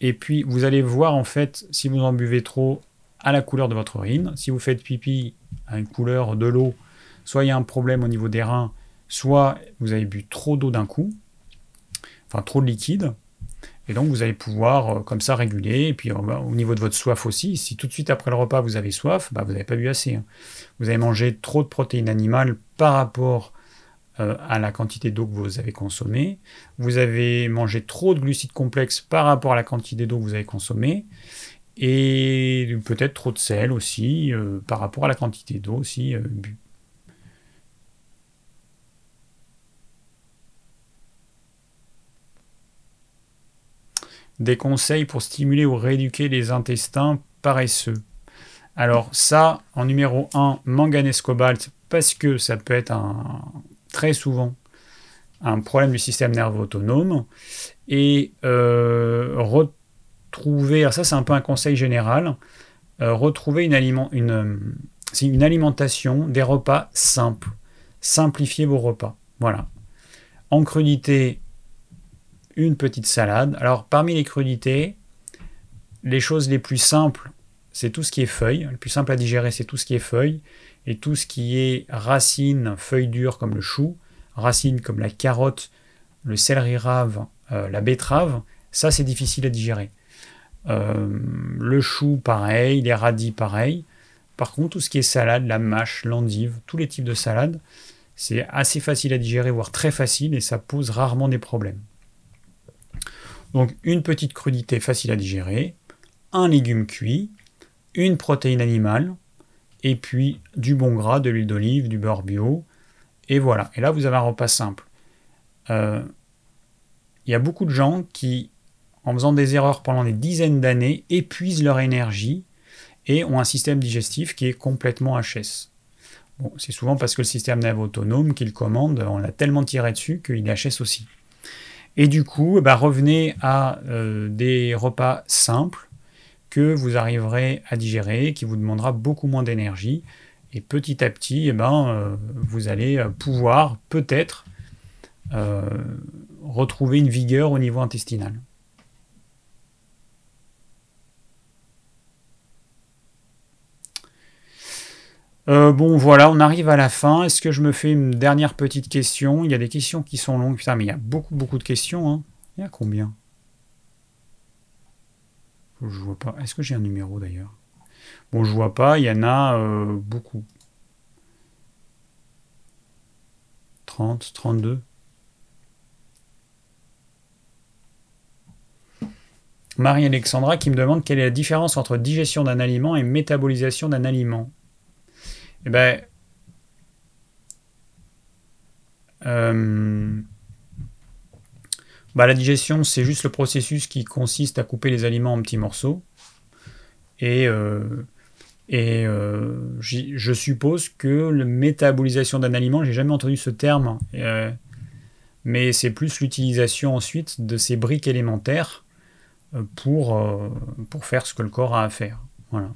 Et puis, vous allez voir, en fait, si vous en buvez trop, à la couleur de votre urine. Si vous faites pipi à une couleur de l'eau, soit il y a un problème au niveau des reins, soit vous avez bu trop d'eau d'un coup, enfin trop de liquide. Et donc, vous allez pouvoir euh, comme ça réguler. Et puis, euh, au niveau de votre soif aussi, si tout de suite après le repas vous avez soif, bah, vous n'avez pas bu assez. Hein. Vous avez mangé trop de protéines animales par rapport euh, à la quantité d'eau que vous avez consommée. Vous avez mangé trop de glucides complexes par rapport à la quantité d'eau que vous avez consommée. Et peut-être trop de sel aussi euh, par rapport à la quantité d'eau aussi euh. Des conseils pour stimuler ou rééduquer les intestins paresseux. Alors ça, en numéro 1, manganèse cobalt, parce que ça peut être un, très souvent un problème du système nerveux autonome et euh, retrouver, alors ça c'est un peu un conseil général, euh, retrouver une, aliment, une, une alimentation, des repas simples. Simplifiez vos repas. Voilà. En crudité, une petite salade. Alors parmi les crudités, les choses les plus simples, c'est tout ce qui est feuilles. Le plus simple à digérer, c'est tout ce qui est feuilles et tout ce qui est racines, feuilles dures comme le chou, racines comme la carotte, le céleri rave, euh, la betterave, ça c'est difficile à digérer. Euh, le chou pareil, les radis pareil. Par contre, tout ce qui est salade, la mâche, l'endive, tous les types de salades, c'est assez facile à digérer, voire très facile, et ça pose rarement des problèmes. Donc une petite crudité facile à digérer, un légume cuit, une protéine animale, et puis du bon gras, de l'huile d'olive, du beurre bio, et voilà. Et là, vous avez un repas simple. Euh, il y a beaucoup de gens qui, en faisant des erreurs pendant des dizaines d'années, épuisent leur énergie et ont un système digestif qui est complètement HS. Bon, c'est souvent parce que le système nerveux autonome qu'il commande, on l'a tellement tiré dessus qu'il HS aussi. Et du coup, bah, revenez à euh, des repas simples, que vous arriverez à digérer, qui vous demandera beaucoup moins d'énergie. Et petit à petit, eh ben, euh, vous allez pouvoir peut-être retrouver une vigueur au niveau intestinal. Euh, bon, voilà, on arrive à la fin. Est-ce que je me fais une dernière petite question? Il y a des questions qui sont longues. Putain, mais il y a beaucoup, beaucoup de questions. Hein. Il y a combien? Je vois pas. Est-ce que j'ai un numéro d'ailleurs? Bon, je vois pas. Il y en a euh, beaucoup. 30, 32. Marie-Alexandra qui me demande quelle est la différence entre digestion d'un aliment et métabolisation d'un aliment. Eh ben, euh, bah, la digestion, c'est juste le processus qui consiste à couper les aliments en petits morceaux. Et, euh, et euh, je suppose que la métabolisation d'un aliment, j'ai jamais entendu ce terme, mais c'est plus l'utilisation ensuite de ces briques élémentaires pour, pour faire ce que le corps a à faire. Voilà.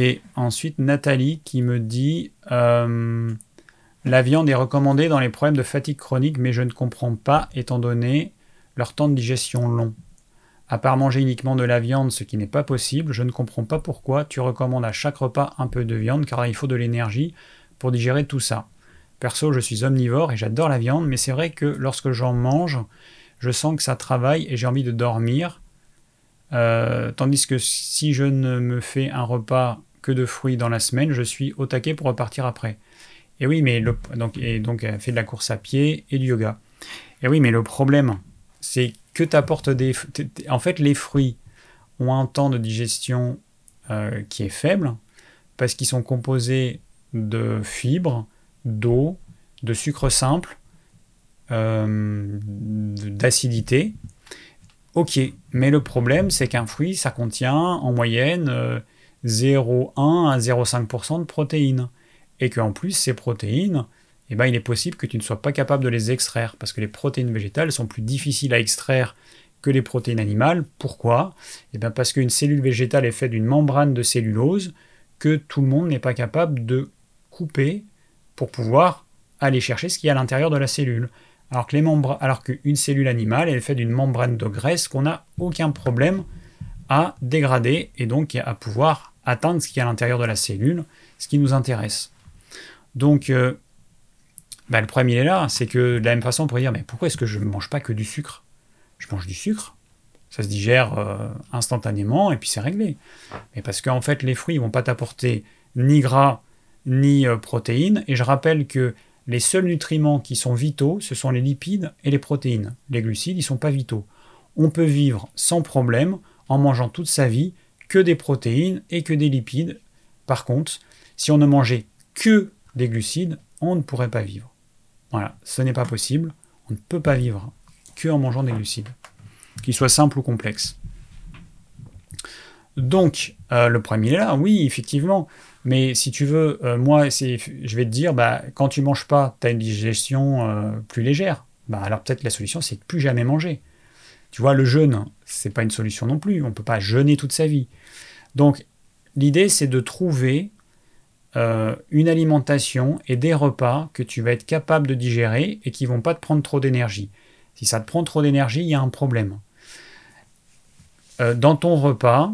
Et ensuite, Nathalie qui me dit euh, La viande est recommandée dans les problèmes de fatigue chronique, mais je ne comprends pas, étant donné leur temps de digestion long. À part manger uniquement de la viande, ce qui n'est pas possible, je ne comprends pas pourquoi tu recommandes à chaque repas un peu de viande, car il faut de l'énergie pour digérer tout ça. Perso, je suis omnivore et j'adore la viande, mais c'est vrai que lorsque j'en mange, je sens que ça travaille et j'ai envie de dormir. Euh, tandis que si je ne me fais un repas que de fruits dans la semaine, je suis au taquet pour repartir après. Et oui, mais le, donc, elle fait de la course à pied et du yoga. Et oui, mais le problème, c'est que tu apportes des... En fait, les fruits ont un temps de digestion euh, qui est faible, parce qu'ils sont composés de fibres, d'eau, de sucre simple, euh, d'acidité. Ok, mais le problème, c'est qu'un fruit, ça contient en moyenne... Euh, 0,1 à 0,5% de protéines. Et qu'en plus, ces protéines, eh ben, il est possible que tu ne sois pas capable de les extraire, parce que les protéines végétales sont plus difficiles à extraire que les protéines animales. Pourquoi? Eh bien Parce qu'une cellule végétale est faite d'une membrane de cellulose que tout le monde n'est pas capable de couper pour pouvoir aller chercher ce qu'il y a à l'intérieur de la cellule. Alors que les alors qu'une cellule animale est faite d'une membrane de graisse qu'on n'a aucun problème à dégrader et donc à pouvoir atteindre ce qui est à l'intérieur de la cellule, ce qui nous intéresse. Donc, euh, bah, le problème il est là, c'est que de la même façon on pourrait dire mais pourquoi est-ce que je ne mange pas que du sucre? Je mange du sucre, ça se digère euh, instantanément et puis c'est réglé. Mais parce qu'en fait les fruits ne vont pas t'apporter ni gras ni euh, protéines, et je rappelle que les seuls nutriments qui sont vitaux, ce sont les lipides et les protéines. Les glucides, ils ne sont pas vitaux. On peut vivre sans problème en mangeant toute sa vie que des protéines et que des lipides. Par contre, si on ne mangeait que des glucides, on ne pourrait pas vivre. Voilà, ce n'est pas possible. On ne peut pas vivre que en mangeant des glucides, qu'ils soient simples ou complexes. Donc, euh, le premier est là, oui, effectivement. Mais si tu veux, euh, moi, je vais te dire, bah, quand tu manges pas, tu as une digestion euh, plus légère. Bah, alors peut-être la solution, c'est de plus jamais manger. Tu vois, le jeûne, c'est pas une solution non plus. On ne peut pas jeûner toute sa vie. Donc, l'idée, c'est de trouver euh, une alimentation et des repas que tu vas être capable de digérer et qui vont pas te prendre trop d'énergie. Si ça te prend trop d'énergie, il y a un problème. Euh, dans ton repas,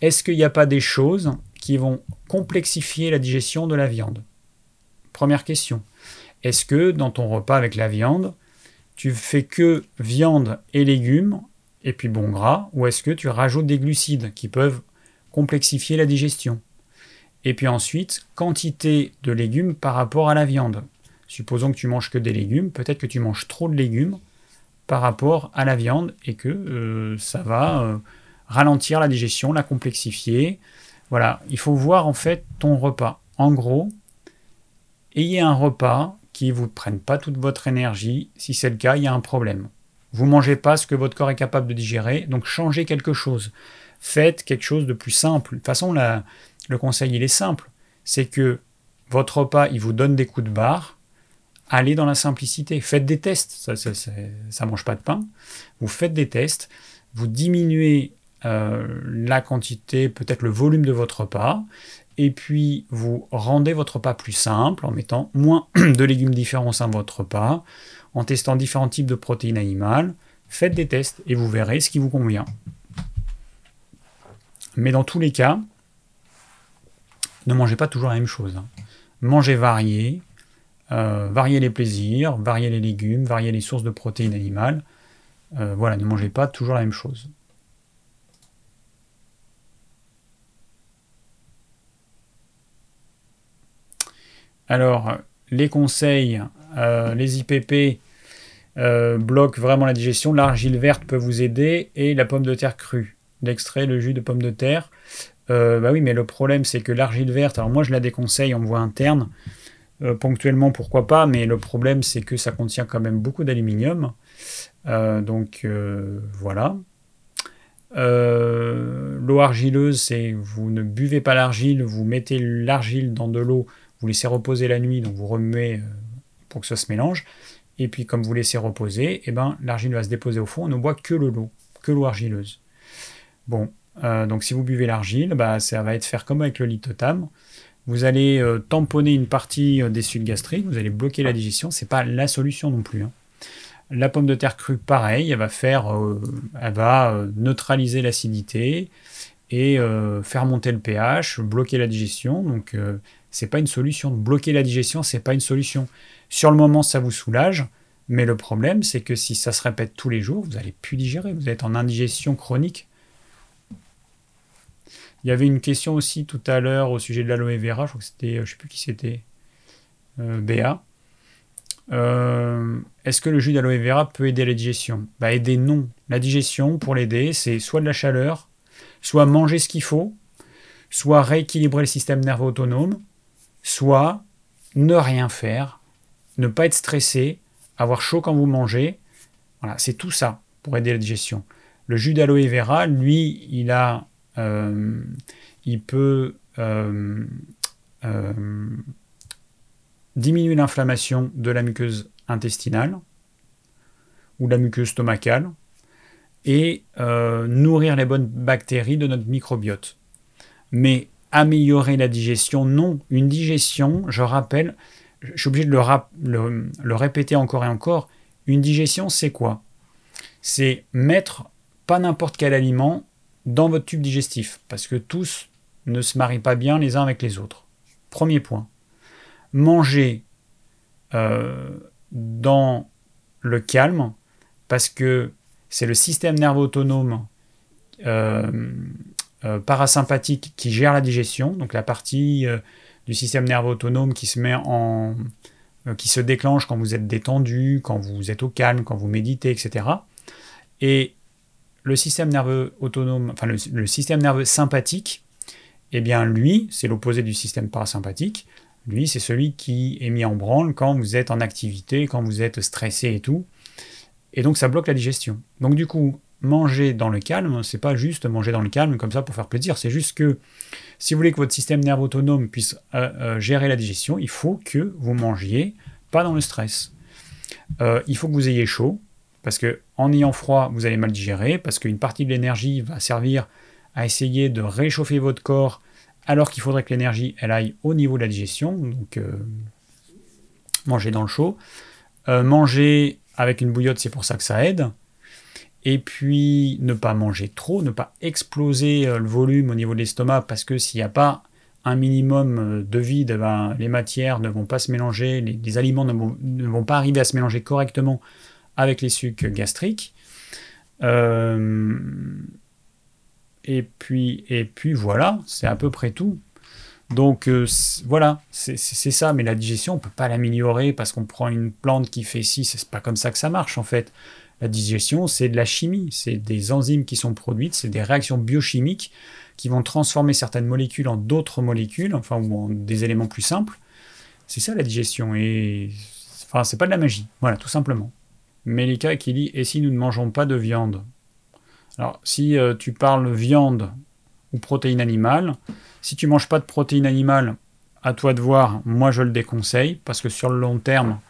est-ce qu'il n'y a pas des choses qui vont complexifier la digestion de la viande? Première question. Est-ce que dans ton repas avec la viande, tu fais que viande et légumes, et puis bon gras, ou est-ce que tu rajoutes des glucides qui peuvent complexifier la digestion? Et puis ensuite, quantité de légumes par rapport à la viande. Supposons que tu manges que des légumes, peut-être que tu manges trop de légumes par rapport à la viande et que euh, ça va euh, ralentir la digestion, la complexifier. Voilà, il faut voir en fait ton repas. En gros, ayez un repas qui ne vous prennent pas toute votre énergie. Si c'est le cas, il y a un problème. Vous mangez pas ce que votre corps est capable de digérer, donc changez quelque chose. Faites quelque chose de plus simple. De toute façon, le conseil, il est simple. C'est que votre repas, il vous donne des coups de barre. allez dans la simplicité. Faites des tests. Ça, ça, mange pas de pain. Vous faites des tests. Vous diminuez euh, la quantité, peut-être le volume de votre repas. Et puis, vous rendez votre repas plus simple en mettant moins [clears throat] de légumes différents dans votre repas, en testant différents types de protéines animales. Faites des tests et vous verrez ce qui vous convient. Mais dans tous les cas, ne mangez pas toujours la même chose. Hein. Mangez varié, euh, variez les plaisirs, variez les légumes, variez les sources de protéines animales. Euh, voilà, ne mangez pas toujours la même chose. Alors, les conseils, euh, les IPP bloquent vraiment la digestion. L'argile verte peut vous aider et la pomme de terre crue. L'extrait, le jus de pomme de terre. Bah oui, mais le problème, c'est que l'argile verte, alors moi je la déconseille en voie interne. Euh, ponctuellement, pourquoi pas, mais le problème, c'est que ça contient quand même beaucoup d'aluminium. Euh, donc euh, voilà. L'eau argileuse, c'est vous ne buvez pas l'argile, vous mettez l'argile dans de l'eau, vous laissez reposer la nuit, donc vous remuez pour que ça se mélange. Et puis comme vous laissez reposer, eh ben, l'argile va se déposer au fond, on ne boit que l'eau, que l'eau argileuse. Bon, donc si vous buvez l'argile, bah, ça va être faire comme avec le lithotame. Vous allez euh, tamponner une partie euh, des sucs gastriques, vous allez bloquer la digestion, c'est pas la solution non plus. Hein. La pomme de terre crue, pareil, elle va faire, euh, elle va neutraliser l'acidité et faire monter le pH, bloquer la digestion. Donc c'est pas une solution. Bloquer la digestion, c'est pas une solution. Sur le moment, ça vous soulage, mais le problème, c'est que si ça se répète tous les jours, vous allez plus digérer. Vous êtes en indigestion chronique. Il y avait une question aussi tout à l'heure au sujet de l'aloe vera, je crois que c'était, euh, je sais plus qui c'était, euh, Béa. Euh, est-ce que le jus d'aloe vera peut aider la digestion? Bah aider non. La digestion, pour l'aider, c'est soit de la chaleur, soit manger ce qu'il faut, soit rééquilibrer le système nerveux autonome, soit ne rien faire, ne pas être stressé, avoir chaud quand vous mangez. Voilà, c'est tout ça pour aider la digestion. Le jus d'aloe vera, lui, il a il peut euh, euh, diminuer l'inflammation de la muqueuse intestinale ou la muqueuse stomacale et nourrir les bonnes bactéries de notre microbiote. Mais améliorer la digestion, non. Une digestion, je rappelle, je suis obligé de le, le répéter encore et encore, une digestion, c'est quoi? C'est mettre pas n'importe quel aliment dans votre tube digestif, parce que tous ne se marient pas bien les uns avec les autres. Premier point. Manger euh, dans le calme, parce que c'est le système nerveux autonome euh, euh, parasympathique qui gère la digestion, donc la partie du système nerveux autonome qui se met en qui se déclenche quand vous êtes détendu, quand vous êtes au calme, quand vous méditez, etc. Et le système nerveux autonome, enfin le, système nerveux sympathique, eh bien lui, c'est l'opposé du système parasympathique. Lui, c'est celui qui est mis en branle quand vous êtes en activité, quand vous êtes stressé et tout. Et donc ça bloque la digestion. Donc du coup, manger dans le calme, c'est pas juste manger dans le calme comme ça pour faire plaisir, c'est juste que si vous voulez que votre système nerveux autonome puisse euh, euh, gérer la digestion, il faut que vous mangiez pas dans le stress. Euh, il faut que vous ayez chaud, parce que en ayant froid, vous allez mal digérer, parce qu'une partie de l'énergie va servir à essayer de réchauffer votre corps, alors qu'il faudrait que l'énergie elle aille au niveau de la digestion. Donc euh, manger dans le chaud. Euh, manger avec une bouillotte, c'est pour ça que ça aide. Et puis ne pas manger trop, ne pas exploser euh, le volume au niveau de l'estomac, parce que s'il n'y a pas un minimum de vide, eh ben, les matières ne vont pas se mélanger, les, aliments ne vont, pas arriver à se mélanger correctement avec les sucs gastriques. Euh, et, puis, et puis voilà, c'est à peu près tout. Donc euh, voilà, c'est ça, mais la digestion, on ne peut pas l'améliorer parce qu'on prend une plante qui fait ci, c'est pas comme ça que ça marche en fait. La digestion, c'est de la chimie, c'est des enzymes qui sont produites, c'est des réactions biochimiques qui vont transformer certaines molécules en d'autres molécules, enfin, ou en des éléments plus simples. C'est ça la digestion, et enfin, c'est pas de la magie, voilà, tout simplement. Melika qui dit Et si nous ne mangeons pas de viande? Alors, si euh, tu parles viande ou protéines animales, si tu manges pas de protéines animales, à toi de voir, moi je le déconseille, parce que sur le long terme,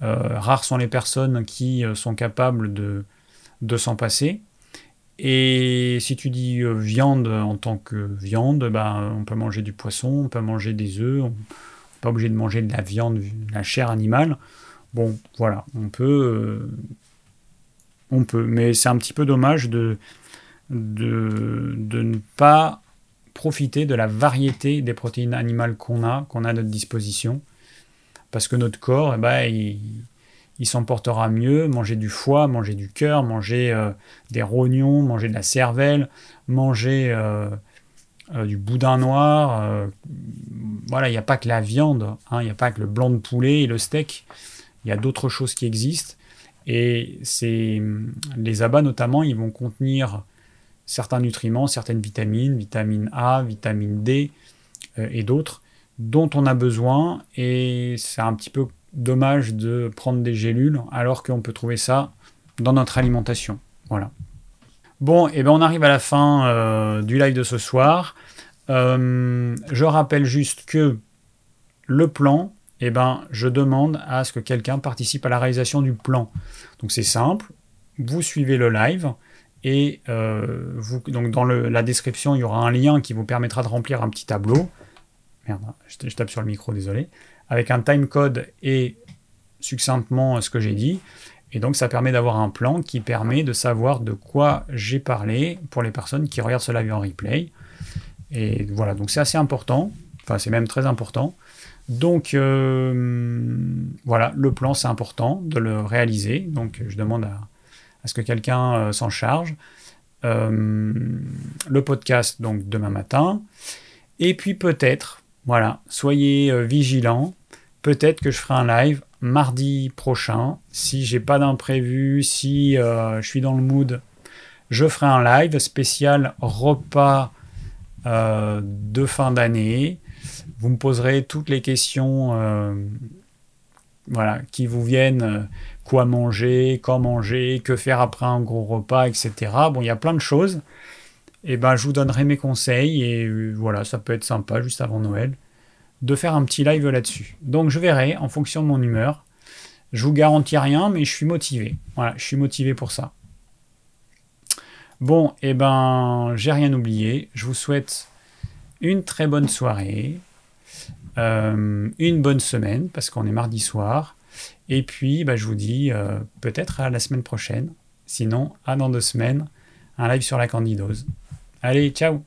rares sont les personnes qui sont capables de, de s'en passer. Et si tu dis viande en tant que viande, ben, on peut manger du poisson, on peut manger des œufs, on n'est pas obligé de manger de la viande, de la chair animale. Bon, voilà, on peut. on peut. Mais c'est un petit peu dommage de, ne pas profiter de la variété des protéines animales qu'on a, qu'on a à notre disposition. Parce que notre corps, eh ben, il, il s'en portera mieux. Manger du foie, manger du cœur, manger euh, des rognons, manger de la cervelle, manger euh, euh, du boudin noir. voilà, il n'y a pas que la viande, hein, il n'y a pas que le blanc de poulet et le steak. Il y a d'autres choses qui existent. Et c'est les abats notamment, ils vont contenir certains nutriments, certaines vitamines, vitamine A, vitamine D euh, et d'autres, dont on a besoin. Et c'est un petit peu dommage de prendre des gélules alors qu'on peut trouver ça dans notre alimentation. Voilà. Bon, et eh ben on arrive à la fin euh, du live de ce soir. Euh, je rappelle juste que le plan, eh ben, je demande à ce que quelqu'un participe à la réalisation du plan. Donc c'est simple, vous suivez le live, et euh, donc dans la description, il y aura un lien qui vous permettra de remplir un petit tableau. Merde, je, tape sur le micro, désolé. Avec un timecode et succinctement ce que j'ai dit. Et donc ça permet d'avoir un plan qui permet de savoir de quoi j'ai parlé pour les personnes qui regardent ce live en replay. Et voilà, donc c'est assez important. Enfin, c'est même très important. Donc euh, voilà, le plan, c'est important de le réaliser. Donc je demande à, ce que quelqu'un euh, s'en charge. Euh, le podcast, donc demain matin. Et puis peut-être, voilà, soyez vigilants. Peut-être que je ferai un live mardi prochain. Si j'ai pas d'imprévu, si je suis dans le mood, je ferai un live spécial repas de fin d'année. Vous me poserez toutes les questions voilà, qui vous viennent quoi manger, quand manger, que faire après un gros repas, etc. Bon, il y a plein de choses. Et eh ben, je vous donnerai mes conseils et euh, voilà, ça peut être sympa juste avant Noël de faire un petit live là-dessus. Donc je verrai en fonction de mon humeur. Je vous garantis rien, mais je suis motivé. Voilà, je suis motivé pour ça. Bon, et eh ben, j'ai rien oublié. Je vous souhaite une très bonne soirée, euh, une bonne semaine, parce qu'on est mardi soir. Et puis, bah, je vous dis euh, peut-être à la semaine prochaine. Sinon, à dans deux semaines, un live sur la candidose. Allez, ciao